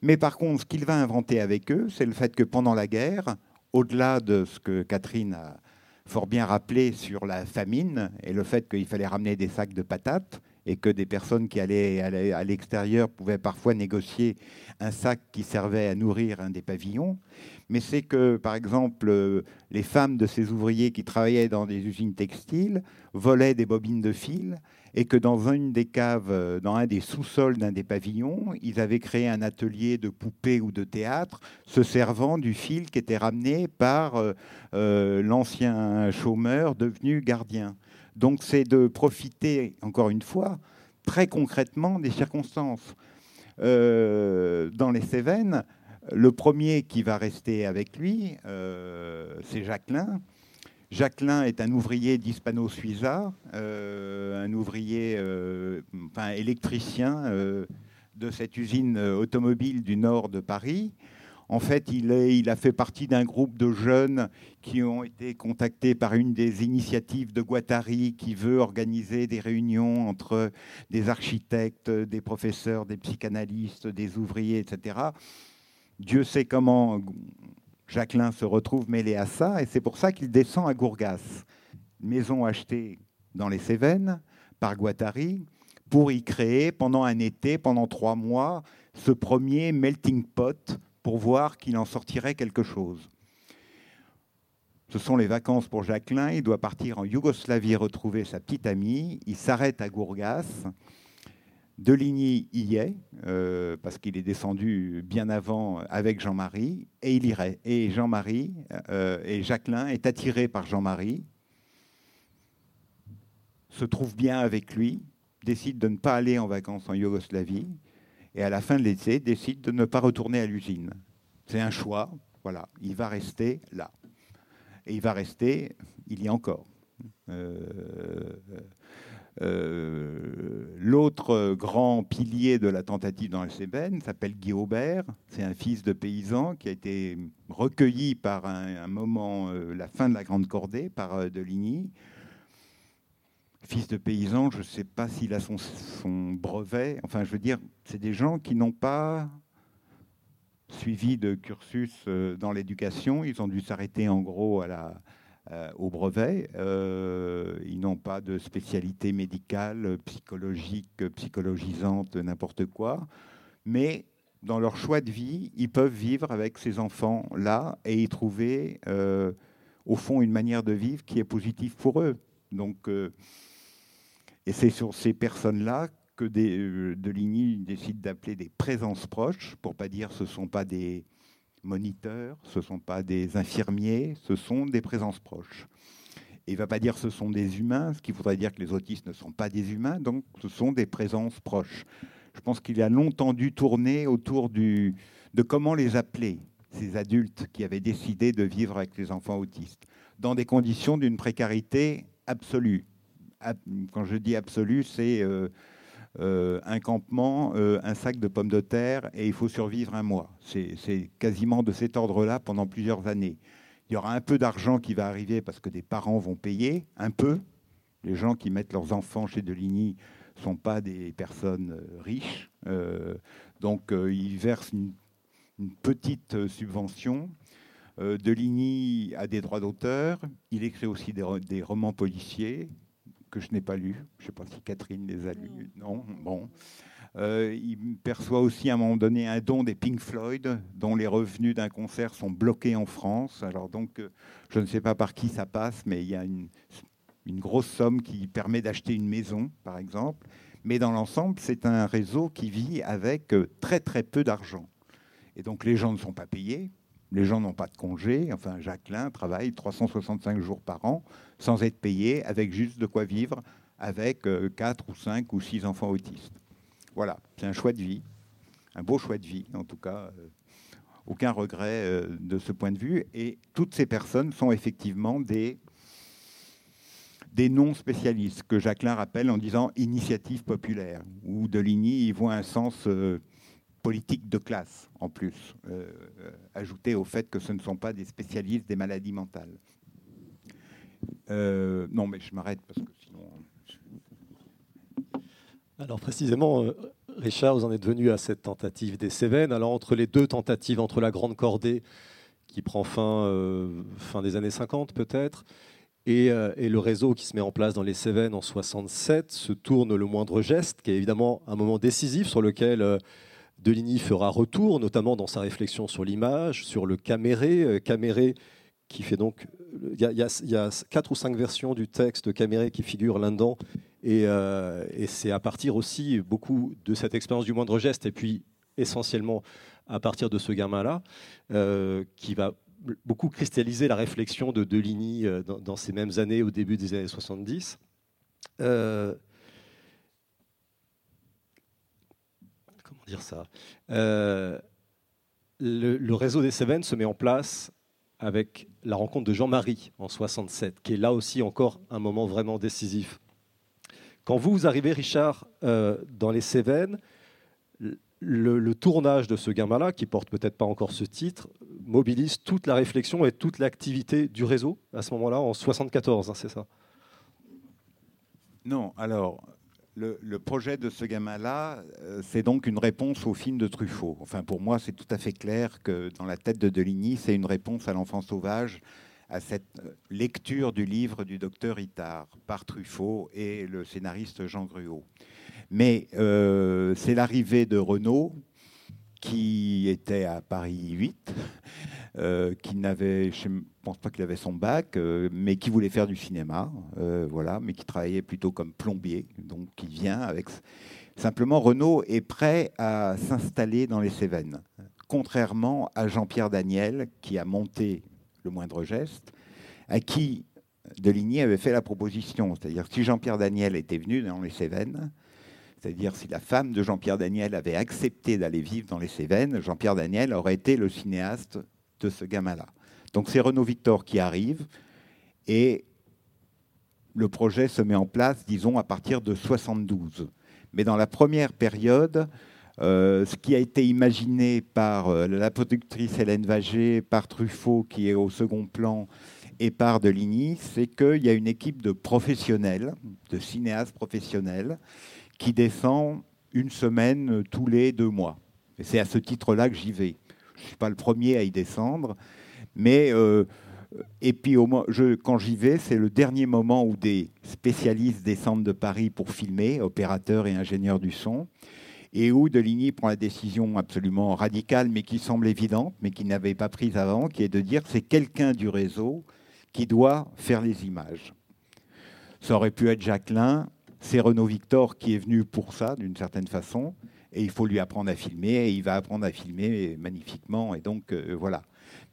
Mais par contre, ce qu'il va inventer avec eux, c'est le fait que pendant la guerre, au-delà de ce que Catherine a fort bien rappelé sur la famine et le fait qu'il fallait ramener des sacs de patates et que des personnes qui allaient à l'extérieur pouvaient parfois négocier un sac qui servait à nourrir un des pavillons. Mais c'est que, par exemple, les femmes de ces ouvriers qui travaillaient dans des usines textiles volaient des bobines de fil et que dans une des caves, euh, dans un des sous-sols d'un des pavillons, ils avaient créé un atelier de poupées ou de théâtre, se servant du fil qui était ramené par euh, euh, l'ancien chômeur devenu gardien. Donc c'est de profiter, encore une fois, très concrètement des circonstances. dans les Cévennes, le premier qui va rester avec lui, c'est Jacqueline. Jacqueline est un ouvrier d'Hispano-Suiza, euh, un ouvrier, euh, enfin électricien euh, de cette usine automobile du nord de Paris. En fait, il, a fait partie d'un groupe de jeunes qui ont été contactés par une des initiatives de Guattari qui veut organiser des réunions entre des architectes, des professeurs, des psychanalystes, des ouvriers, etc. Dieu sait comment Jacqueline se retrouve mêlé à ça et c'est pour ça qu'il descend à Gourgas, maison achetée dans les Cévennes par Guattari pour y créer pendant un été, pendant trois mois, ce premier melting pot pour voir qu'il en sortirait quelque chose. Ce sont les vacances pour Jacqueline. Il doit partir en Yougoslavie retrouver sa petite amie. Il s'arrête à Gourgas. Deligny y est, euh, parce qu'il est descendu bien avant avec Jean-Marie, et il irait. Et Jean-Marie, euh, et Jacqueline est attiré par Jean-Marie, se trouve bien avec lui, décide de ne pas aller en vacances en Yougoslavie et à la fin de l'été décide de ne pas retourner à l'usine. C'est un choix, voilà, il va rester là. Et il va rester, il y a encore. Euh, euh, l'autre grand pilier de la tentative dans les Cévennes s'appelle Guy Aubert. C'est un fils de paysan qui a été recueilli par un, moment, euh, la fin de la Grande Cordée, par Deligny. Fils de paysan, je ne sais pas s'il a son, brevet. Enfin, je veux dire, c'est des gens qui n'ont pas suivi de cursus dans l'éducation. Ils ont dû s'arrêter en gros euh, au brevet. Euh, ils n'ont pas de spécialité médicale, psychologique, psychologisante, n'importe quoi. Mais dans leur choix de vie, ils peuvent vivre avec ces enfants-là et y trouver, euh, au fond, une manière de vivre qui est positive pour eux. Donc, et c'est sur ces personnes-là que des, Deligny décide d'appeler des présences proches, pour pas dire ce ne sont pas des, moniteurs, ce ne sont pas des infirmiers, ce sont des présences proches. Et il ne va pas dire ce sont des humains, ce qui voudrait dire que les autistes ne sont pas des humains, donc ce sont des présences proches. Je pense qu'il a longtemps dû tourner autour de comment les appeler, ces adultes qui avaient décidé de vivre avec les enfants autistes, dans des conditions d'une précarité absolue. Quand je dis absolue, c'est euh, euh, un campement, euh, un sac de pommes de terre et il faut survivre un mois. C'est quasiment de cet ordre-là pendant plusieurs années. Il y aura un peu d'argent qui va arriver parce que des parents vont payer, un peu. Les gens qui mettent leurs enfants chez Deligny ne sont pas des personnes riches. donc ils versent une, petite subvention. Deligny a des droits d'auteur. Il écrit aussi des romans policiers que je n'ai pas lu. Je ne sais pas si Catherine les a lus. Non, bon. Euh, il perçoit aussi à un moment donné un don des Pink Floyd, dont les revenus d'un concert sont bloqués en France. Alors donc, euh, je ne sais pas par qui ça passe, mais il y a une, une grosse somme qui permet d'acheter une maison, par exemple. Mais dans l'ensemble, c'est un réseau qui vit avec euh, très très peu d'argent. Et donc les gens ne sont pas payés, les gens n'ont pas de congé. Enfin, Jacqueline travaille 365 jours par an sans être payé, avec juste de quoi vivre, avec 4 euh, ou 5 ou 6 enfants autistes. Voilà, c'est un choix de vie, un beau choix de vie, en tout cas. Euh, aucun regret euh, de ce point de vue. Et toutes ces personnes sont effectivement des, non-spécialistes, que Jacqueline rappelle en disant initiative populaire, où Deligny voit un sens politique de classe, en plus, ajouté au fait que ce ne sont pas des spécialistes des maladies mentales. Euh, non, mais je m'arrête parce que sinon.
Alors précisément, euh, Richard, vous en êtes venu à cette tentative des Cévennes. Alors entre les deux tentatives, entre la Grande Cordée, qui prend fin euh, fin des années 50 peut-être, et, et, le réseau qui se met en place dans les Cévennes en 67, se tourne le moindre geste, qui est évidemment un moment décisif sur lequel Deligny fera retour, notamment dans sa réflexion sur l'image, sur le caméré, caméré qui fait donc. Il y, a, quatre ou cinq versions du texte Caméré qui figurent là-dedans. Euh, et, c'est à partir aussi beaucoup de cette expérience du moindre geste, et puis essentiellement à partir de ce gamin-là, euh, qui va beaucoup cristalliser la réflexion de Deligny euh, dans, ces mêmes années, au début des années 70. comment dire ça le, le, réseau des Cévennes se met en place avec la rencontre de Jean-Marie en 67, qui est là aussi encore un moment vraiment décisif. Quand vous, arrivez, Richard, euh, dans les Cévennes, le, tournage de ce gamin-là, qui porte peut-être pas encore ce titre, mobilise toute la réflexion et toute l'activité du réseau à ce moment-là, en 74, hein, c'est ça?
Non, alors le, projet de ce gamin-là, euh, c'est donc une réponse au film de Truffaut. Enfin, pour moi, c'est tout à fait clair que dans la tête de Deligny, c'est une réponse à l'enfant sauvage, à cette euh, lecture du livre du docteur Itard par Truffaut et le scénariste Jean Gruau. Mais euh, c'est l'arrivée de Renault, qui était à Paris 8, euh, qui n'avait, je ne pense pas qu'il avait son bac, euh, mais qui voulait faire du cinéma, euh, voilà, mais qui travaillait plutôt comme plombier, donc qui vient avec. Simplement, Renault est prêt à s'installer dans les Cévennes, contrairement à Jean-Pierre Daniel, qui a monté le moindre geste, à qui Deligny avait fait la proposition. C'est-à-dire, si Jean-Pierre Daniel était venu dans les Cévennes, C'est-à-dire si la femme de Jean-Pierre Daniel avait accepté d'aller vivre dans les Cévennes, Jean-Pierre Daniel aurait été le cinéaste de ce gamin-là. Donc c'est Renaud Victor qui arrive et le projet se met en place, disons, à partir de 72. Mais dans la première période, euh, ce qui a été imaginé par euh, la productrice Hélène Vagé, par Truffaut qui est au second plan et par Deligny, c'est qu'il y a une équipe de professionnels, de cinéastes professionnels, qui descend une semaine tous les deux mois. Et c'est à ce titre-là que j'y vais. Je ne suis pas le premier à y descendre, mais euh, et puis je, quand j'y vais, c'est le dernier moment où des spécialistes descendent de Paris pour filmer, opérateurs et ingénieurs du son et où Deligny prend la décision absolument radicale, mais qui semble évidente, mais qui n'avait pas prise avant, qui est de dire c'est quelqu'un du réseau qui doit faire les images. Ça aurait pu être Jacqueline, c'est Renaud Victor qui est venu pour ça, d'une certaine façon, et il faut lui apprendre à filmer, et il va apprendre à filmer magnifiquement, et donc euh, voilà.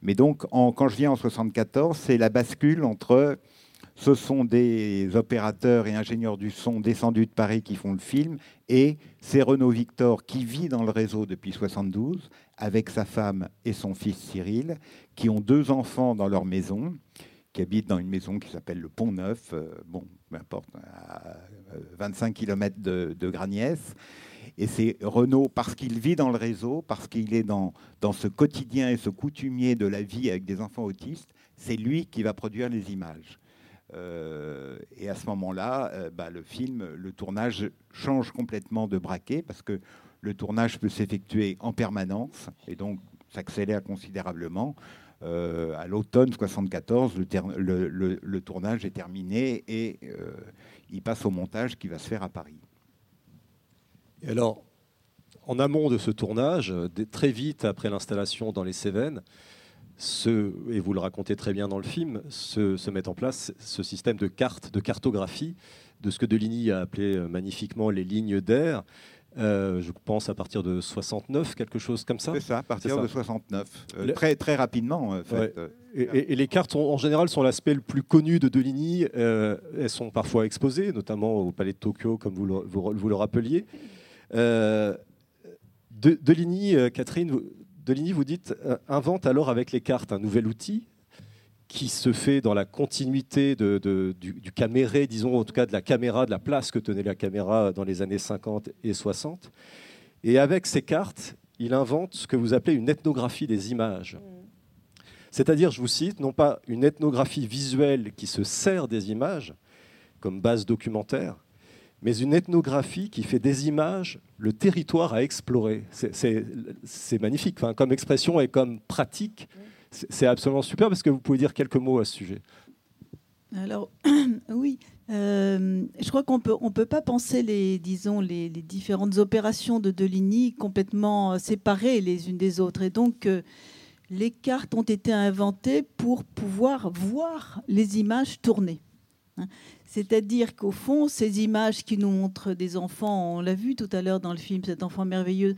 Mais donc, quand je viens en 74, c'est la bascule entre ce sont des opérateurs et ingénieurs du son descendus de Paris qui font le film, et c'est Renaud Victor qui vit dans le réseau depuis 72 avec sa femme et son fils Cyril, qui ont deux enfants dans leur maison, qui habitent dans une maison qui s'appelle le Pont Neuf, euh, bon, peu importe, à 25 km de, de. Et c'est Renaud, parce qu'il vit dans le réseau, parce qu'il est dans, dans ce quotidien et ce coutumier de la vie avec des enfants autistes, c'est lui qui va produire les images. Euh, et à ce moment-là, euh, bah, le film, le tournage change complètement de braquet parce que le tournage peut s'effectuer en permanence et donc s'accélère considérablement. Euh, à l'automne 74, le, tournage est terminé et il passe au montage qui va se faire à Paris.
Alors, en amont de ce tournage, très vite après l'installation dans les Cévennes, et vous le racontez très bien dans le film, se, se met en place ce système de cartes, de cartographie, de ce que Deligny a appelé euh, magnifiquement les lignes d'air. Euh, je pense à partir de 69, quelque chose comme ça.
C'est ça, à partir de 69. Euh, très, très rapidement, en fait.
Et, les cartes, en général, sont l'aspect le plus connu de Deligny. elles sont parfois exposées, notamment au Palais de Tokyo, comme vous le, vous, le rappeliez. de, Deligny, Catherine, Deligny, vous dites, euh, invente alors avec les cartes un nouvel outil qui se fait dans la continuité du, du, caméré, disons en tout cas de la caméra, de la place que tenait la caméra dans les années 50 et 60. Et avec ces cartes, il invente ce que vous appelez une ethnographie des images. C'est-à-dire, je vous cite, non pas une ethnographie visuelle qui se sert des images comme base documentaire, mais une ethnographie qui fait des images le territoire à explorer. C'est magnifique, enfin, comme expression et comme pratique. C'est absolument super. Est-ce que vous pouvez dire quelques mots à ce sujet
Alors, [CLEARS THROAT] oui. Euh, je crois qu'on peut, on peut pas penser les, disons, les, différentes opérations de Deligny complètement séparées les unes des autres. Et donc, euh, les cartes ont été inventées pour pouvoir voir les images tourner. Hein. C'est-à-dire qu'au fond, ces images qui nous montrent des enfants, on l'a vu tout à l'heure dans le film, cet enfant merveilleux,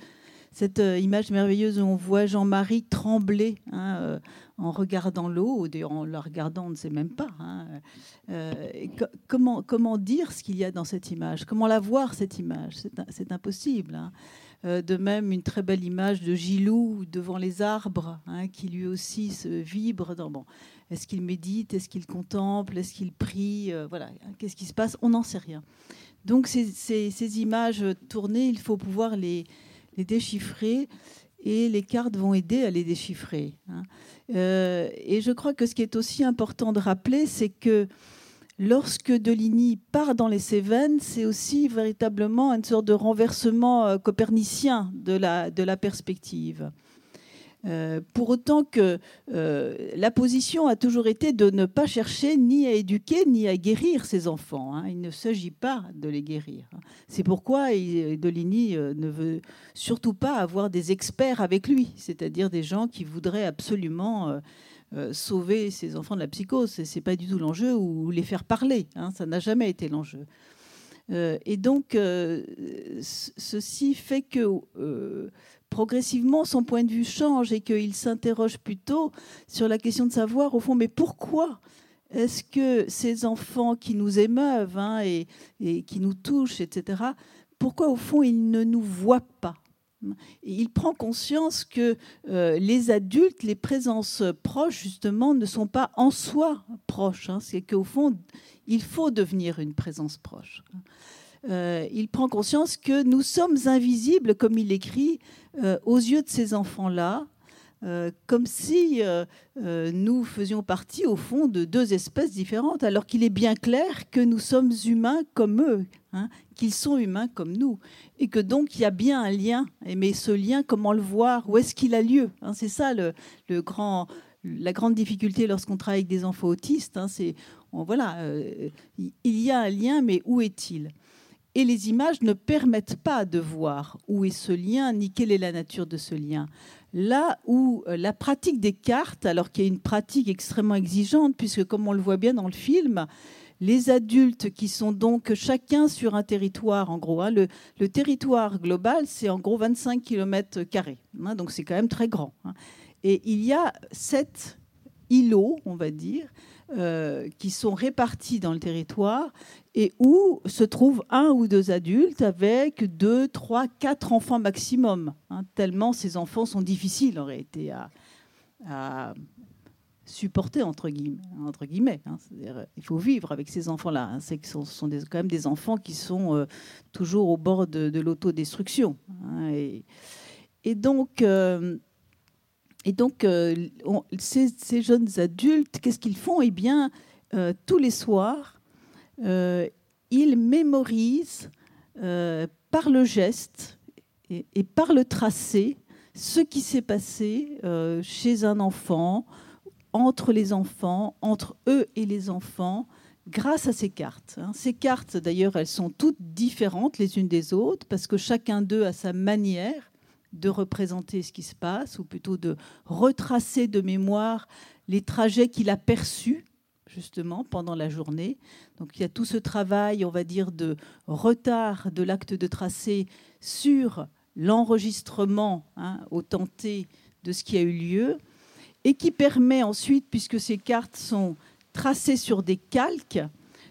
cette euh, image merveilleuse où on voit Jean-Marie trembler hein, euh, en regardant l'eau, ou en la regardant, on ne sait même pas. Hein, euh, comment, dire ce qu'il y a dans cette image? Comment la voir, cette image? C'est impossible. Hein. de même, une très belle image de Gilou devant les arbres, qui lui aussi se vibre. Bon, est-ce qu'il médite? Est-ce qu'il contemple? Est-ce qu'il prie? Voilà, qu'est-ce qui se passe? On n'en sait rien. Donc ces, images tournées, il faut pouvoir les, déchiffrer et les cartes vont aider à les déchiffrer. Hein. Euh, et je crois que ce qui est aussi important de rappeler, c'est que lorsque Deligny part dans les Cévennes, c'est aussi véritablement une sorte de renversement euh, copernicien de la perspective. Euh, pour autant que euh, la position a toujours été de ne pas chercher ni à éduquer ni à guérir ces enfants. Hein. Il ne s'agit pas de les guérir. Hein. C'est pourquoi Deligny euh, ne veut surtout pas avoir des experts avec lui, c'est-à-dire des gens qui voudraient absolument sauver ces enfants de la psychose. Ce n'est pas du tout l'enjeu ou les faire parler. Hein. Ça n'a jamais été l'enjeu. et donc, ceci fait que progressivement son point de vue change et qu'il s'interroge plutôt sur la question de savoir, au fond, mais pourquoi est-ce que ces enfants qui nous émeuvent hein, et, qui nous touchent, etc., pourquoi au fond il ne nous voit pas? Il prend conscience que euh, les adultes, les présences proches, justement, ne sont pas en soi proches. Hein. C'est qu'au fond, il faut devenir une présence proche. Euh, il prend conscience que nous sommes invisibles, comme il écrit, euh, aux yeux de ces enfants-là, euh, comme si nous faisions partie, au fond, de deux espèces différentes, alors qu'il est bien clair que nous sommes humains comme eux, hein, qu'ils sont humains comme nous, et que donc il y a bien un lien. Mais ce lien, comment le voir? Où est-ce qu'il a lieu? Hein, C'est ça le, grand, la grande difficulté lorsqu'on travaille avec des enfants autistes. Hein, c'est voilà, il y a un lien, mais où est-il? Et les images ne permettent pas de voir où est ce lien, ni quelle est la nature de ce lien. Là où euh, la pratique des cartes, alors qu'il y a une pratique extrêmement exigeante, puisque comme on le voit bien dans le film, les adultes qui sont donc chacun sur un territoire, en gros, hein, le, territoire global, c'est en gros 25 km, hein, donc c'est quand même très grand. Hein. Et il y a sept îlots, on va dire, euh, qui sont répartis dans le territoire et où se trouvent un ou deux adultes avec deux, trois, quatre enfants maximum. Hein, tellement ces enfants sont difficiles en réalité à, supporter entre guillemets. Hein. il faut vivre avec ces enfants-là. Hein. Ce sont, quand même des enfants qui sont euh, toujours au bord de, l'autodestruction. Et, et, donc, euh, et donc, euh, ces, jeunes adultes, qu'est-ce qu'ils font? Eh bien, euh, tous les soirs, euh, ils mémorisent par le geste et, par le tracé ce qui s'est passé chez un enfant, entre les enfants, entre eux et les enfants, grâce à ces cartes. Hein. Ces cartes, d'ailleurs, elles sont toutes différentes les unes des autres, parce que chacun d'eux a sa manière de représenter ce qui se passe, ou plutôt de retracer de mémoire les trajets qu'il a perçus justement pendant la journée. Donc il y a tout ce travail, on va dire, de retard de l'acte de tracé sur l'enregistrement hein, au tenté de ce qui a eu lieu, et qui permet ensuite, puisque ces cartes sont tracées sur des calques,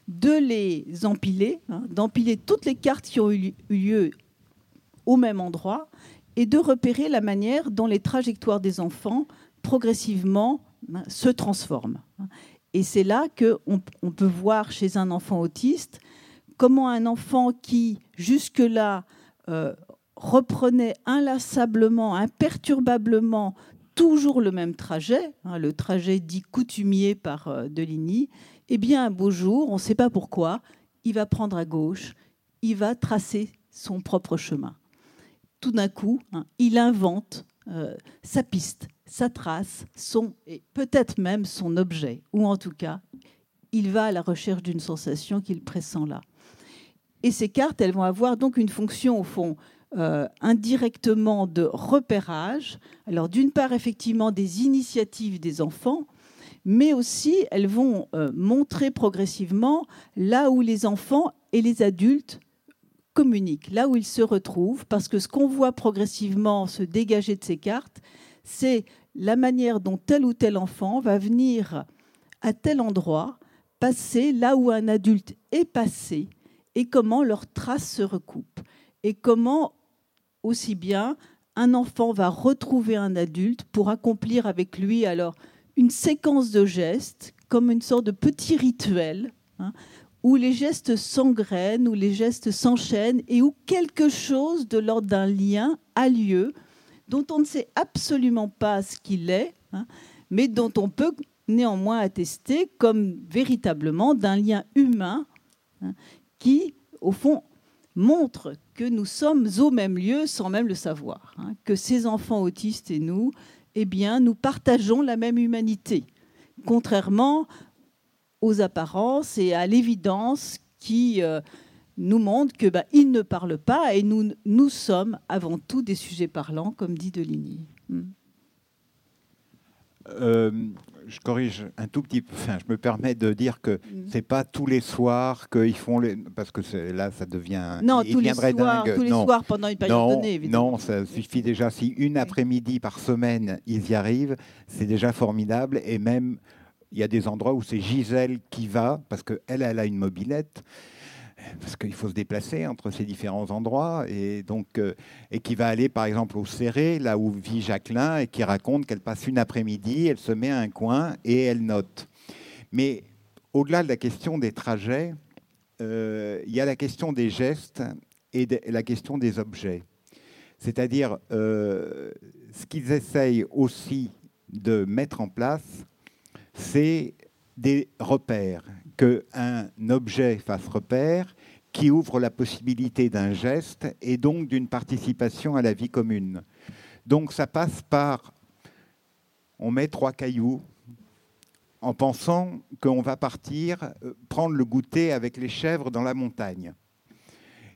de les empiler, hein, d'empiler toutes les cartes qui ont eu lieu au même endroit et de repérer la manière dont les trajectoires des enfants progressivement ben, se transforment. Et c'est là qu'on on peut voir chez un enfant autiste comment un enfant qui jusque-là euh, reprenait inlassablement, imperturbablement toujours le même trajet, hein, le trajet dit coutumier par euh, Deligny, eh bien un beau jour, on ne sait pas pourquoi, il va prendre à gauche, il va tracer son propre chemin tout d'un coup, hein, il invente euh, sa piste, sa trace, son et peut-être même son objet, ou en tout cas, il va à la recherche d'une sensation qu'il pressent là. Et ces cartes, elles vont avoir donc une fonction au fond euh, indirectement de repérage. Alors d'une part, effectivement, des initiatives des enfants, mais aussi elles vont euh, montrer progressivement là où les enfants et les adultes communique, là où il se retrouve, parce que ce qu'on voit progressivement se dégager de ces cartes, c'est la manière dont tel ou tel enfant va venir à tel endroit, passer là où un adulte est passé, et comment leurs traces se recoupent, et comment aussi bien un enfant va retrouver un adulte pour accomplir avec lui alors une séquence de gestes, comme une sorte de petit rituel. Hein, où les gestes s'engrènent, où les gestes s'enchaînent et où quelque chose de l'ordre d'un lien a lieu dont on ne sait absolument pas ce qu'il est, hein, mais dont on peut néanmoins attester comme véritablement d'un lien humain hein, qui, au fond, montre que nous sommes au même lieu sans même le savoir, hein, que ces enfants autistes et nous, eh bien, nous partageons la même humanité, contrairement aux apparences et à l'évidence qui euh, nous montre que bah, ne parlent pas et nous, nous sommes avant tout des sujets parlants, comme dit Deligny. Hmm.
Euh, je corrige un tout petit peu. Enfin, je me permets de dire que ce hmm. c'est pas tous les soirs qu'ils font les parce que là ça devient
non tous les soirs tous les soirs pendant une période donnée évidemment.
non ça suffit déjà si une après-midi par semaine ils y arrivent c'est déjà formidable et même il y a des endroits où c'est Gisèle qui va, parce qu'elle, elle a une mobilette. parce qu'il faut se déplacer entre ces différents endroits, et donc et qui va aller par exemple au Serré, là où vit Jacqueline, et qui raconte qu'elle passe une après-midi, elle se met à un coin et elle note. Mais au-delà de la question des trajets, il y a la question des gestes et la question des objets. C'est-à-dire, ce qu'ils essayent aussi de mettre en place, c'est des repères, qu'un objet fasse repère, qui ouvre la possibilité d'un geste et donc d'une participation à la vie commune. Donc ça passe par, on met trois cailloux en pensant qu'on va partir euh, prendre le goûter avec les chèvres dans la montagne.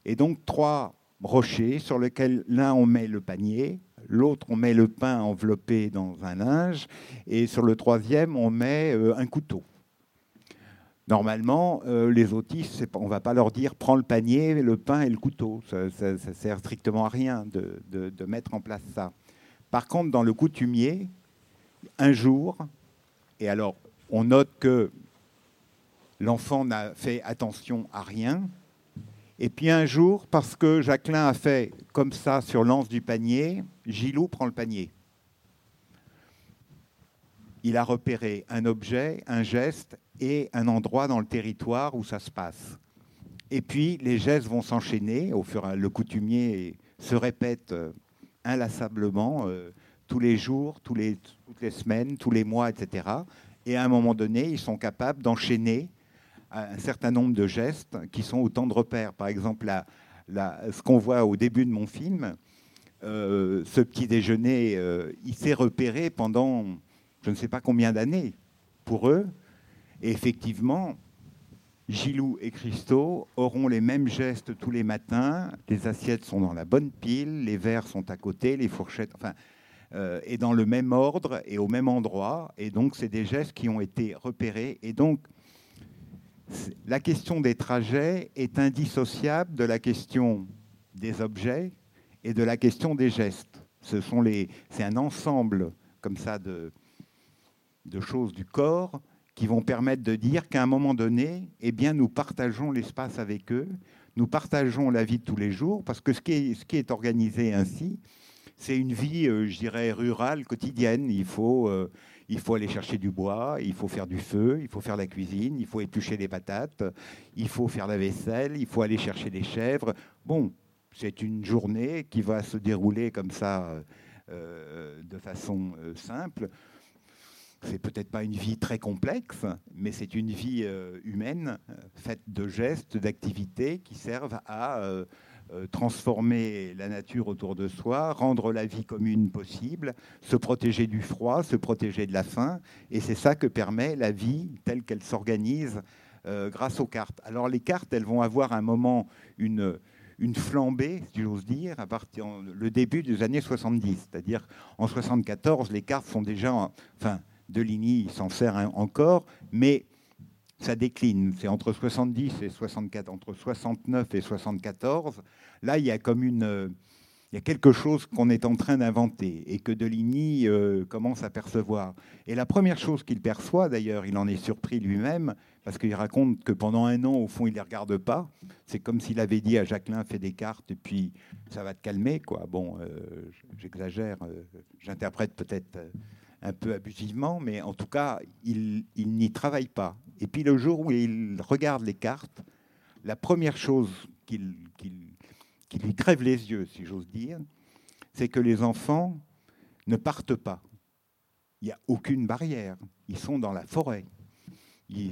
Et donc trois rochers sur lesquels l'un on met le panier, l'autre on met le pain enveloppé dans un linge, et sur le troisième on met euh, un couteau. Normalement, euh, les autistes, on ne va pas leur dire prends le panier, le pain et le couteau. Ça ne sert strictement à rien de, de, mettre en place ça. Par contre, dans le coutumier, un jour, et alors on note que l'enfant n'a fait attention à rien, et puis un jour, parce que Jacqueline a fait comme ça sur l'anse du panier, Gilou prend le panier il a repéré un objet, un geste et un endroit dans le territoire où ça se passe. Et puis les gestes vont s'enchaîner au fur et à mesure. Le coutumier se répète euh, inlassablement euh, tous les jours, toutes les semaines, tous les mois, etc. Et à un moment donné, ils sont capables d'enchaîner un certain nombre de gestes qui sont autant de repères. Par exemple, ce qu'on voit au début de mon film, euh, ce petit déjeuner, il s'est repéré pendant je ne sais pas combien d'années pour eux. Et effectivement, Gilou et Christo auront les mêmes gestes tous les matins. Les assiettes sont dans la bonne pile, les verres sont à côté, les fourchettes, enfin, euh, et dans le même ordre et au même endroit. Et donc, c'est des gestes qui ont été repérés. Et donc, la question des trajets est indissociable de la question des objets et de la question des gestes. Ce sont les, c'est un ensemble comme ça de, de choses du corps qui vont permettre de dire qu'à un moment donné, eh bien, nous partageons l'espace avec eux, nous partageons la vie de tous les jours, parce que ce qui est, ce qui est organisé ainsi, c'est une vie, euh, je dirais, rurale, quotidienne. Il faut, euh, il faut aller chercher du bois, il faut faire du feu, il faut faire la cuisine, il faut éplucher les patates, il faut faire la vaisselle, il faut aller chercher des chèvres. Bon, c'est une journée qui va se dérouler comme ça, euh, de façon simple c'est peut-être pas une vie très complexe, mais c'est une vie euh, humaine euh, faite de gestes, d'activités qui servent à euh, transformer la nature autour de soi, rendre la vie commune possible, se protéger du froid, se protéger de la faim. Et c'est ça que permet la vie telle qu'elle s'organise grâce aux cartes. Alors les cartes, elles vont avoir un moment une, une flambée, si j'ose dire, à partir le début des années 70. C'est-à-dire en 74, les cartes sont déjà, enfin, Deligny s'en sert encore, mais ça décline. C'est entre 70 et 64, entre 69 et 74. Là, il y a comme une, il y a quelque chose qu'on est en train d'inventer et que Deligny euh, commence à percevoir. Et la première chose qu'il perçoit, d'ailleurs, il en est surpris lui-même, parce qu'il raconte que pendant un an, au fond, il ne les regarde pas. C'est comme s'il avait dit à Jacqueline, fais des cartes et puis ça va te calmer. Quoi. Bon, euh, j'exagère, euh, j'interprète peut-être un peu abusivement, mais en tout cas, il, n'y travaille pas. Et puis le jour où il regarde les cartes, la première chose qui lui crève les yeux, si j'ose dire, c'est que les enfants ne partent pas. Il n'y a aucune barrière. Ils sont dans la forêt.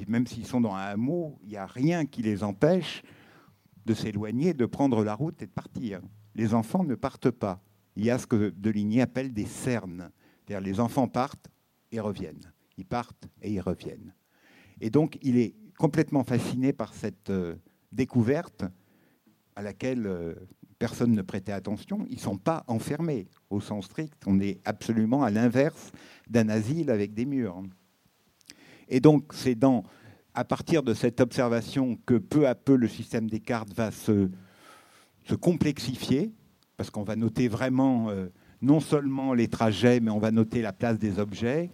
même s'ils sont dans un hameau, il n'y a rien qui les empêche de s'éloigner, de prendre la route et de partir. Les enfants ne partent pas. Il y a ce que Deligny appelle des cernes les enfants partent et reviennent. Ils partent et ils reviennent. Et donc, il est complètement fasciné par cette euh, découverte à laquelle euh, personne ne prêtait attention. Ils ne sont pas enfermés au sens strict. On est absolument à l'inverse d'un asile avec des murs. Et donc, c'est dans, à partir de cette observation que peu à peu le système des cartes va se, complexifier, parce qu'on va noter vraiment euh, non seulement les trajets, mais on va noter la place des objets.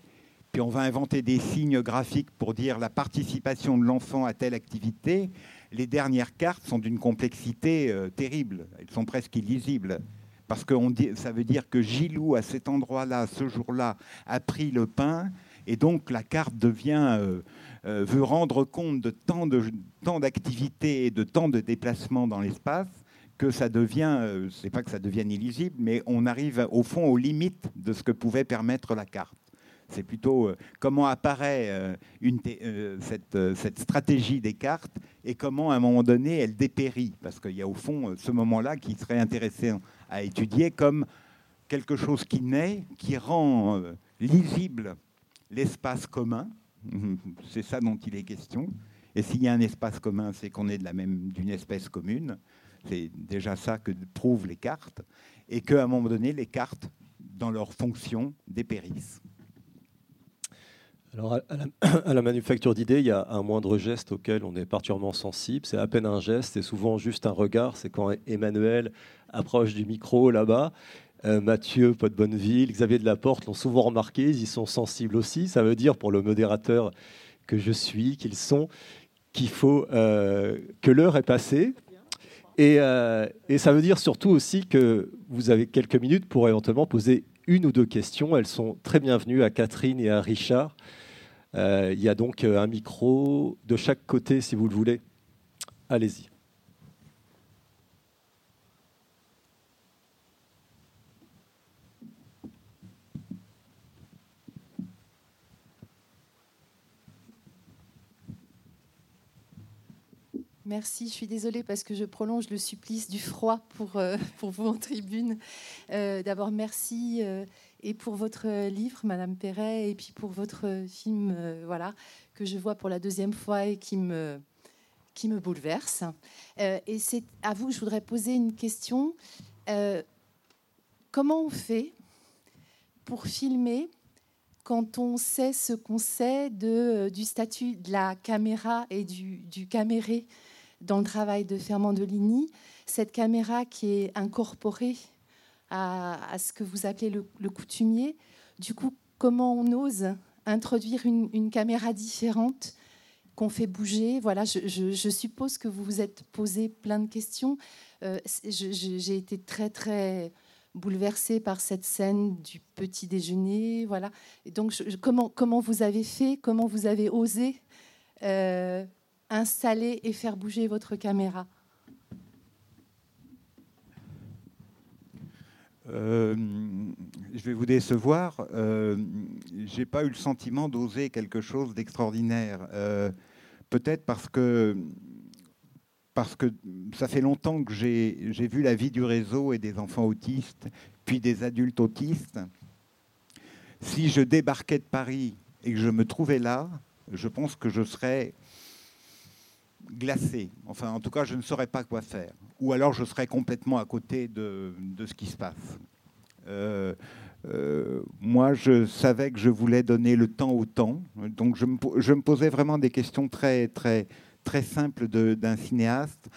Puis on va inventer des signes graphiques pour dire la participation de l'enfant à telle activité, les dernières cartes sont d'une complexité euh, terrible. Elles sont presque illisibles. Parce que ça veut dire que Gilou, à cet endroit-là, ce jour-là, a pris le pain. Et donc la carte devient, euh, euh, veut rendre compte de tant d'activités et de tant de déplacements dans l'espace que ça devient, c'est pas que ça devienne illisible, mais on arrive au fond aux limites de ce que pouvait permettre la carte. C'est plutôt euh, comment apparaît euh, euh, cette, stratégie des cartes et comment, à un moment donné, elle dépérit. Parce qu'il y a au fond ce moment-là qui serait intéressant à étudier comme quelque chose qui naît, qui rend lisible l'espace commun. [LAUGHS] C'est ça dont il est question. Et s'il y a un espace commun, c'est qu'on est même d'une espèce commune. C'est déjà ça que prouvent les cartes. Et qu'à un moment donné, les cartes, dans leur fonction, dépérissent.
Alors, [CLEARS THROAT] à la, manufacture d'idées, il y a un moindre geste auquel on est particulièrement sensible. C'est à peine un geste, c'est souvent juste un regard. C'est quand Emmanuel approche du micro là-bas. Euh, Mathieu Pot-Bonneville, Xavier Delaporte l'ont souvent remarqué, ils y sont sensibles aussi. Ça veut dire pour le modérateur que je suis, qu'ils sont, qu'il faut euh, que l'heure est passée. Et, euh, et, ça veut dire surtout aussi que vous avez quelques minutes pour éventuellement poser une ou deux questions. Elles sont très bienvenues à Catherine et à Richard. Euh, il y a donc euh, un micro de chaque côté, si vous le voulez. Allez-y.
Merci, je suis désolée parce que je prolonge le supplice du froid pour, euh, [LAUGHS] pour vous en tribune. D'abord, merci et pour votre livre, Madame Perret, et puis pour votre film, euh, voilà, que je vois pour la deuxième fois et qui me, qui me bouleverse. Euh, et c'est à vous que je voudrais poser une question. Euh, comment on fait pour filmer quand on sait ce qu'on sait de, du statut de la caméra et du, du caméré dans le travail de Fernand cette caméra qui est incorporée à, ce que vous appelez le, coutumier. Du coup, comment on ose introduire une, caméra différente qu'on fait bouger? Voilà, je, suppose que vous vous êtes posé plein de questions. Euh, j'ai été très très bouleversée par cette scène du petit déjeuner. Voilà. Donc, comment, comment vous avez fait? Comment vous avez osé euh, installer et faire bouger votre caméra
Euh, je vais vous décevoir. Euh, j'ai pas eu le sentiment d'oser quelque chose d'extraordinaire. Euh, peut-être parce que parce que ça fait longtemps que j'ai vu la vie du réseau et des enfants autistes, puis des adultes autistes. Si je débarquais de Paris et que je me trouvais là, je pense que je serais glacé. Enfin, en tout cas, je ne saurais pas quoi faire. Ou alors, je serais complètement à côté de, ce qui se passe. Euh, euh, moi, je savais que je voulais donner le temps au temps. Donc, je me, posais vraiment des questions très, très, très simples d'un cinéaste.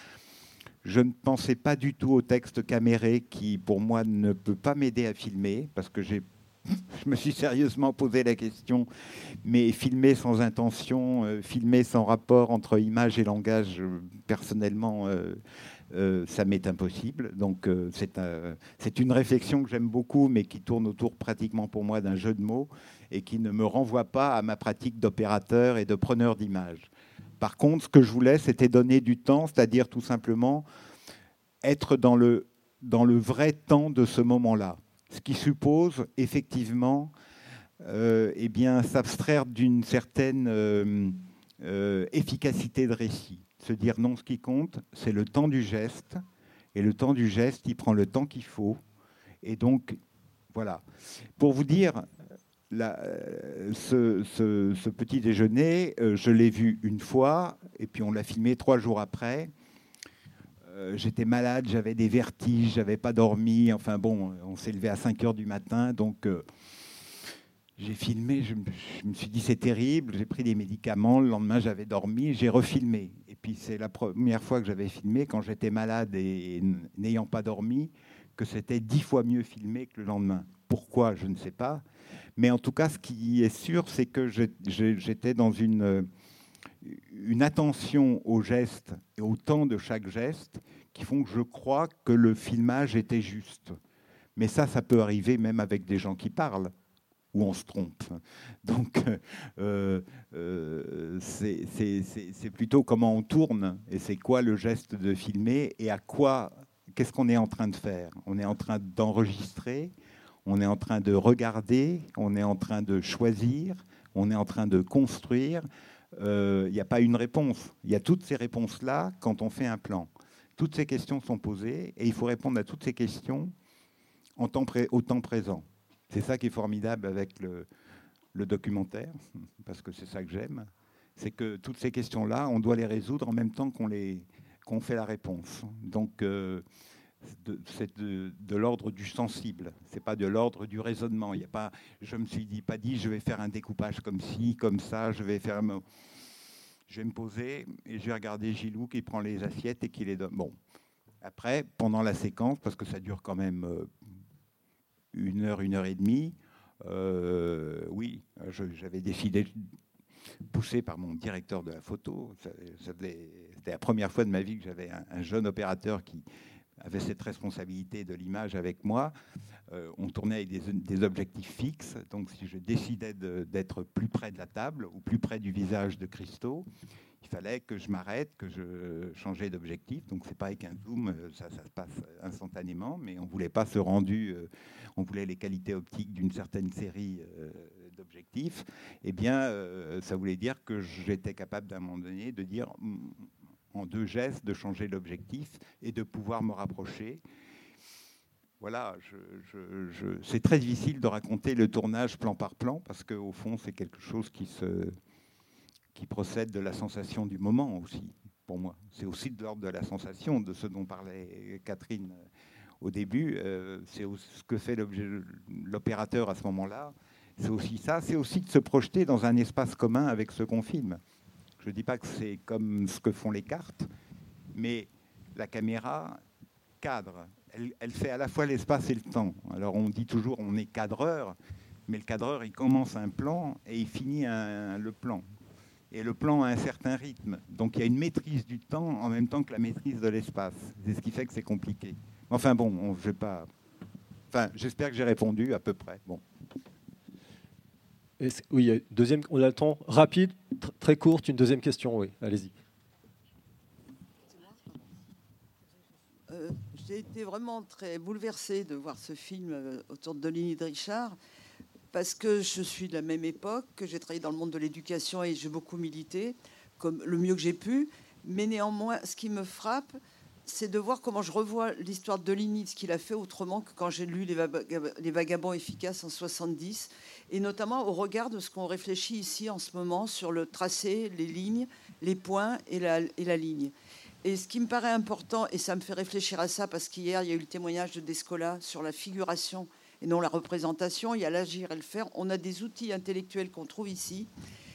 Je ne pensais pas du tout au texte caméré qui, pour moi, ne peut pas m'aider à filmer parce que j'ai [LAUGHS] je me suis sérieusement posé la question, mais filmer sans intention, euh, filmer sans rapport entre image et langage, euh, personnellement, euh, ça m'est impossible. Donc c'est une réflexion que j'aime beaucoup, mais qui tourne autour pratiquement pour moi d'un jeu de mots et qui ne me renvoie pas à ma pratique d'opérateur et de preneur d'image. Par contre, ce que je voulais, c'était donner du temps, c'est-à-dire tout simplement être le, dans le vrai temps de ce moment-là ce qui suppose effectivement euh, eh s'abstraire d'une certaine euh, euh, efficacité de récit. Se dire non, ce qui compte, c'est le temps du geste, et le temps du geste, il prend le temps qu'il faut. Et donc, voilà. Pour vous dire, ce, petit déjeuner, je l'ai vu une fois, et puis on l'a filmé trois jours après. Euh, j'étais malade, j'avais des vertiges, j'avais pas dormi. Enfin bon, on s'est levé à 5 heures du matin, donc euh, j'ai filmé. Je, me suis dit c'est terrible. J'ai pris des médicaments. Le lendemain, j'avais dormi. J'ai refilmé. Et puis c'est la première fois que j'avais filmé quand j'étais malade et, n'ayant pas dormi, que c'était dix fois mieux filmé que le lendemain. Pourquoi Je ne sais pas. Mais en tout cas, ce qui est sûr, c'est que j'étais dans une une attention aux gestes et au temps de chaque geste qui font que je crois que le filmage était juste. Mais ça, ça peut arriver même avec des gens qui parlent où on se trompe. Donc, euh, euh, c'est plutôt comment on tourne et c'est quoi le geste de filmer et à quoi, qu'est-ce qu'on est en train de faire. On est en train d'enregistrer, on est en train de regarder, on est en train de choisir, on est en train de construire. Il euh, n'y a pas une réponse. Il y a toutes ces réponses-là quand on fait un plan. Toutes ces questions sont posées et il faut répondre à toutes ces questions au temps présent. C'est ça qui est formidable avec le, documentaire, parce que c'est ça que j'aime. C'est que toutes ces questions-là, on doit les résoudre en même temps qu'on qu'on fait la réponse. Donc, euh, c'est de, l'ordre du sensible, c'est pas de l'ordre du raisonnement. Il y a pas, je me suis dit, pas dit, je vais faire un découpage comme ci, comme ça, je vais faire, je vais me poser et je vais regarder Gilou qui prend les assiettes et qui les donne. Bon, après, pendant la séquence, parce que ça dure quand même euh, une heure, une heure et demie, euh, oui, j'avais décidé, poussé par mon directeur de la photo, c'était la première fois de ma vie que j'avais un, jeune opérateur qui avait cette responsabilité de l'image avec moi. Euh, on tournait avec des, objectifs fixes, donc si je décidais d'être plus près de la table ou plus près du visage de Christo, il fallait que je m'arrête, que je changeais d'objectif. Donc c'est pas avec un zoom, euh, ça, se passe instantanément, mais on voulait pas ce rendu, euh, on voulait les qualités optiques d'une certaine série d'objectifs. Eh bien, ça voulait dire que j'étais capable d'un moment donné de dire en deux gestes de changer l'objectif et de pouvoir me rapprocher. Voilà, c'est très difficile de raconter le tournage plan par plan parce qu'au fond, c'est quelque chose qui, se, qui procède de la sensation du moment aussi, pour moi. C'est aussi de l'ordre de la sensation, de ce dont parlait Catherine au début. Euh, c'est ce que fait l'opérateur à ce moment-là. C'est aussi ça, c'est aussi de se projeter dans un espace commun avec ce qu'on filme. Je ne dis pas que c'est comme ce que font les cartes, mais la caméra cadre. Elle, fait à la fois l'espace et le temps. Alors on dit toujours on est cadreur, mais le cadreur il commence un plan et il finit le plan. Et le plan a un certain rythme. Donc il y a une maîtrise du temps en même temps que la maîtrise de l'espace. C'est ce qui fait que c'est compliqué. Enfin bon, on, je vais pas. Enfin, j'espère que j'ai répondu à peu près. Bon
oui, deuxième, on temps rapide, très courte, une deuxième question, oui, allez-y.
Euh, j'ai été vraiment très bouleversée de voir ce film euh, autour de Deligny de Richard, parce que je suis de la même époque, que j'ai travaillé dans le monde de l'éducation et j'ai beaucoup milité, comme le mieux que j'ai pu. Mais néanmoins, ce qui me frappe, c'est de voir comment je revois l'histoire de Deligny, ce qu'il a fait autrement que quand j'ai lu Les Vagabonds efficaces en 70, et notamment au regard de ce qu'on réfléchit ici en ce moment sur le tracé, les lignes, les points et la, et la ligne. Et ce qui me paraît important, et ça me fait réfléchir à ça, parce qu'hier, il y a eu le témoignage de Descola sur la figuration et non la représentation, il y a l'agir et le faire. On a des outils intellectuels qu'on trouve ici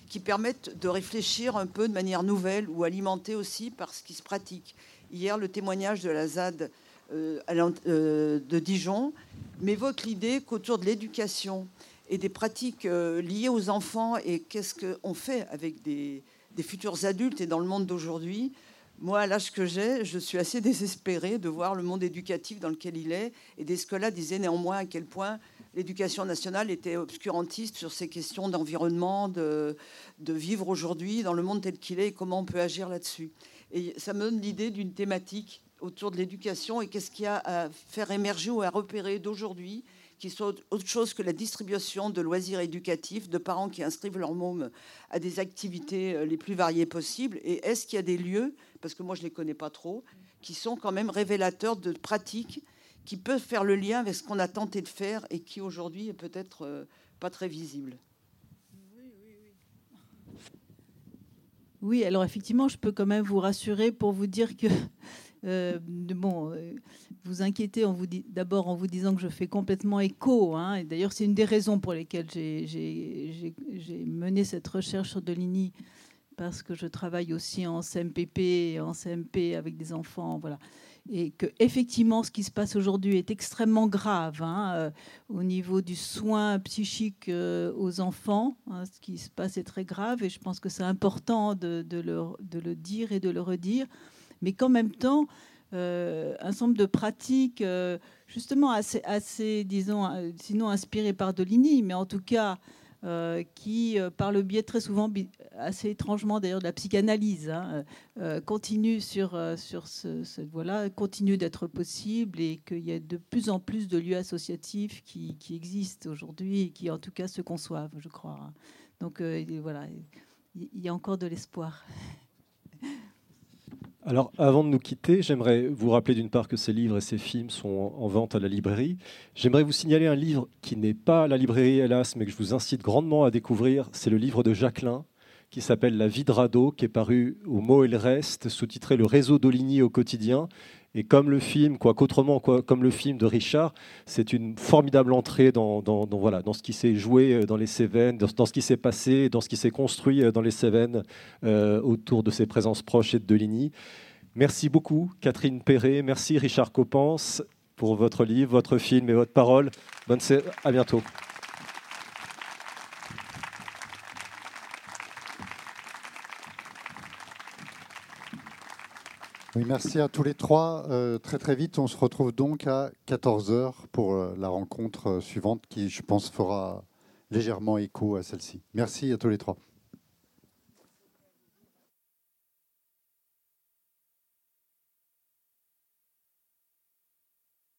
qui permettent de réfléchir un peu de manière nouvelle ou alimentés aussi par ce qui se pratique. Hier, le témoignage de la ZAD euh, euh, de Dijon m'évoque l'idée qu'autour de l'éducation et des pratiques euh, liées aux enfants et qu'est-ce qu'on fait avec des, futurs adultes et dans le monde d'aujourd'hui, moi, à l'âge que j'ai, je suis assez désespérée de voir le monde éducatif dans lequel il est. Et des là disaient néanmoins à quel point l'éducation nationale était obscurantiste sur ces questions d'environnement, de, de vivre aujourd'hui dans le monde tel qu'il est et comment on peut agir là-dessus. Et ça me donne l'idée d'une thématique autour de l'éducation et qu'est-ce qu'il y a à faire émerger ou à repérer d'aujourd'hui qui soit autre chose que la distribution de loisirs éducatifs de parents qui inscrivent leurs mômes à des activités euh, les plus variées possibles. Et est-ce qu'il y a des lieux, parce que moi je ne les connais pas trop, qui sont quand même révélateurs de pratiques qui peuvent faire le lien avec ce qu'on a tenté de faire et qui aujourd'hui est peut-être euh, pas très visible?
Oui, alors effectivement, je peux quand même vous rassurer pour vous dire que [LAUGHS] euh, bon, euh, vous inquiétez en vous d'abord en vous disant que je fais complètement écho. Hein, et d'ailleurs, c'est une des raisons pour lesquelles j'ai mené cette recherche sur Deligny parce que je travaille aussi en CMPP, en CMP avec des enfants, voilà. Et que effectivement ce qui se passe aujourd'hui est extrêmement grave hein, euh, au niveau du soin psychique euh, aux enfants. Hein, ce qui se passe est très grave et je pense que c'est important de, le, dire et de le redire, mais qu'en même temps, euh, un nombre de pratiques justement assez, disons, sinon inspirées par Dolini, mais en tout cas euh, qui, euh, par le biais très souvent, assez étrangement d'ailleurs de la psychanalyse, hein, euh, continue sur, sur ce, cette voie-là, continue d'être possible et qu'il y a de plus en plus de lieux associatifs qui, qui existent aujourd'hui et qui en tout cas se conçoivent, je crois. Hein. Donc voilà, il y a encore de l'espoir. [LAUGHS]
Alors, avant de nous quitter, j'aimerais vous rappeler d'une part que ces livres et ces films sont en vente à la librairie. J'aimerais vous signaler un livre qui n'est pas à la librairie, hélas, mais que je vous incite grandement à découvrir. C'est le livre de Jacqueline, qui s'appelle La vie de radeau, qui est paru au mot et le reste, sous-titré Le réseau d'Oligny au quotidien. Et comme le film, quoi qu'autrement, comme le film de Richard, c'est une formidable entrée dans, voilà, dans ce qui s'est joué euh, dans les Cévennes, dans, ce qui s'est passé, dans ce qui s'est construit euh, dans les Cévennes euh, autour de ses présences proches et de Deligny. Merci beaucoup, Catherine Perret. Merci, Richard Coppens, pour votre livre, votre film et votre parole. Bonne à bientôt.
Merci à tous les trois. Euh, très très vite, on se retrouve donc à 14h pour euh, la rencontre euh, suivante qui, je pense, fera légèrement écho à celle-ci. Merci à tous les trois.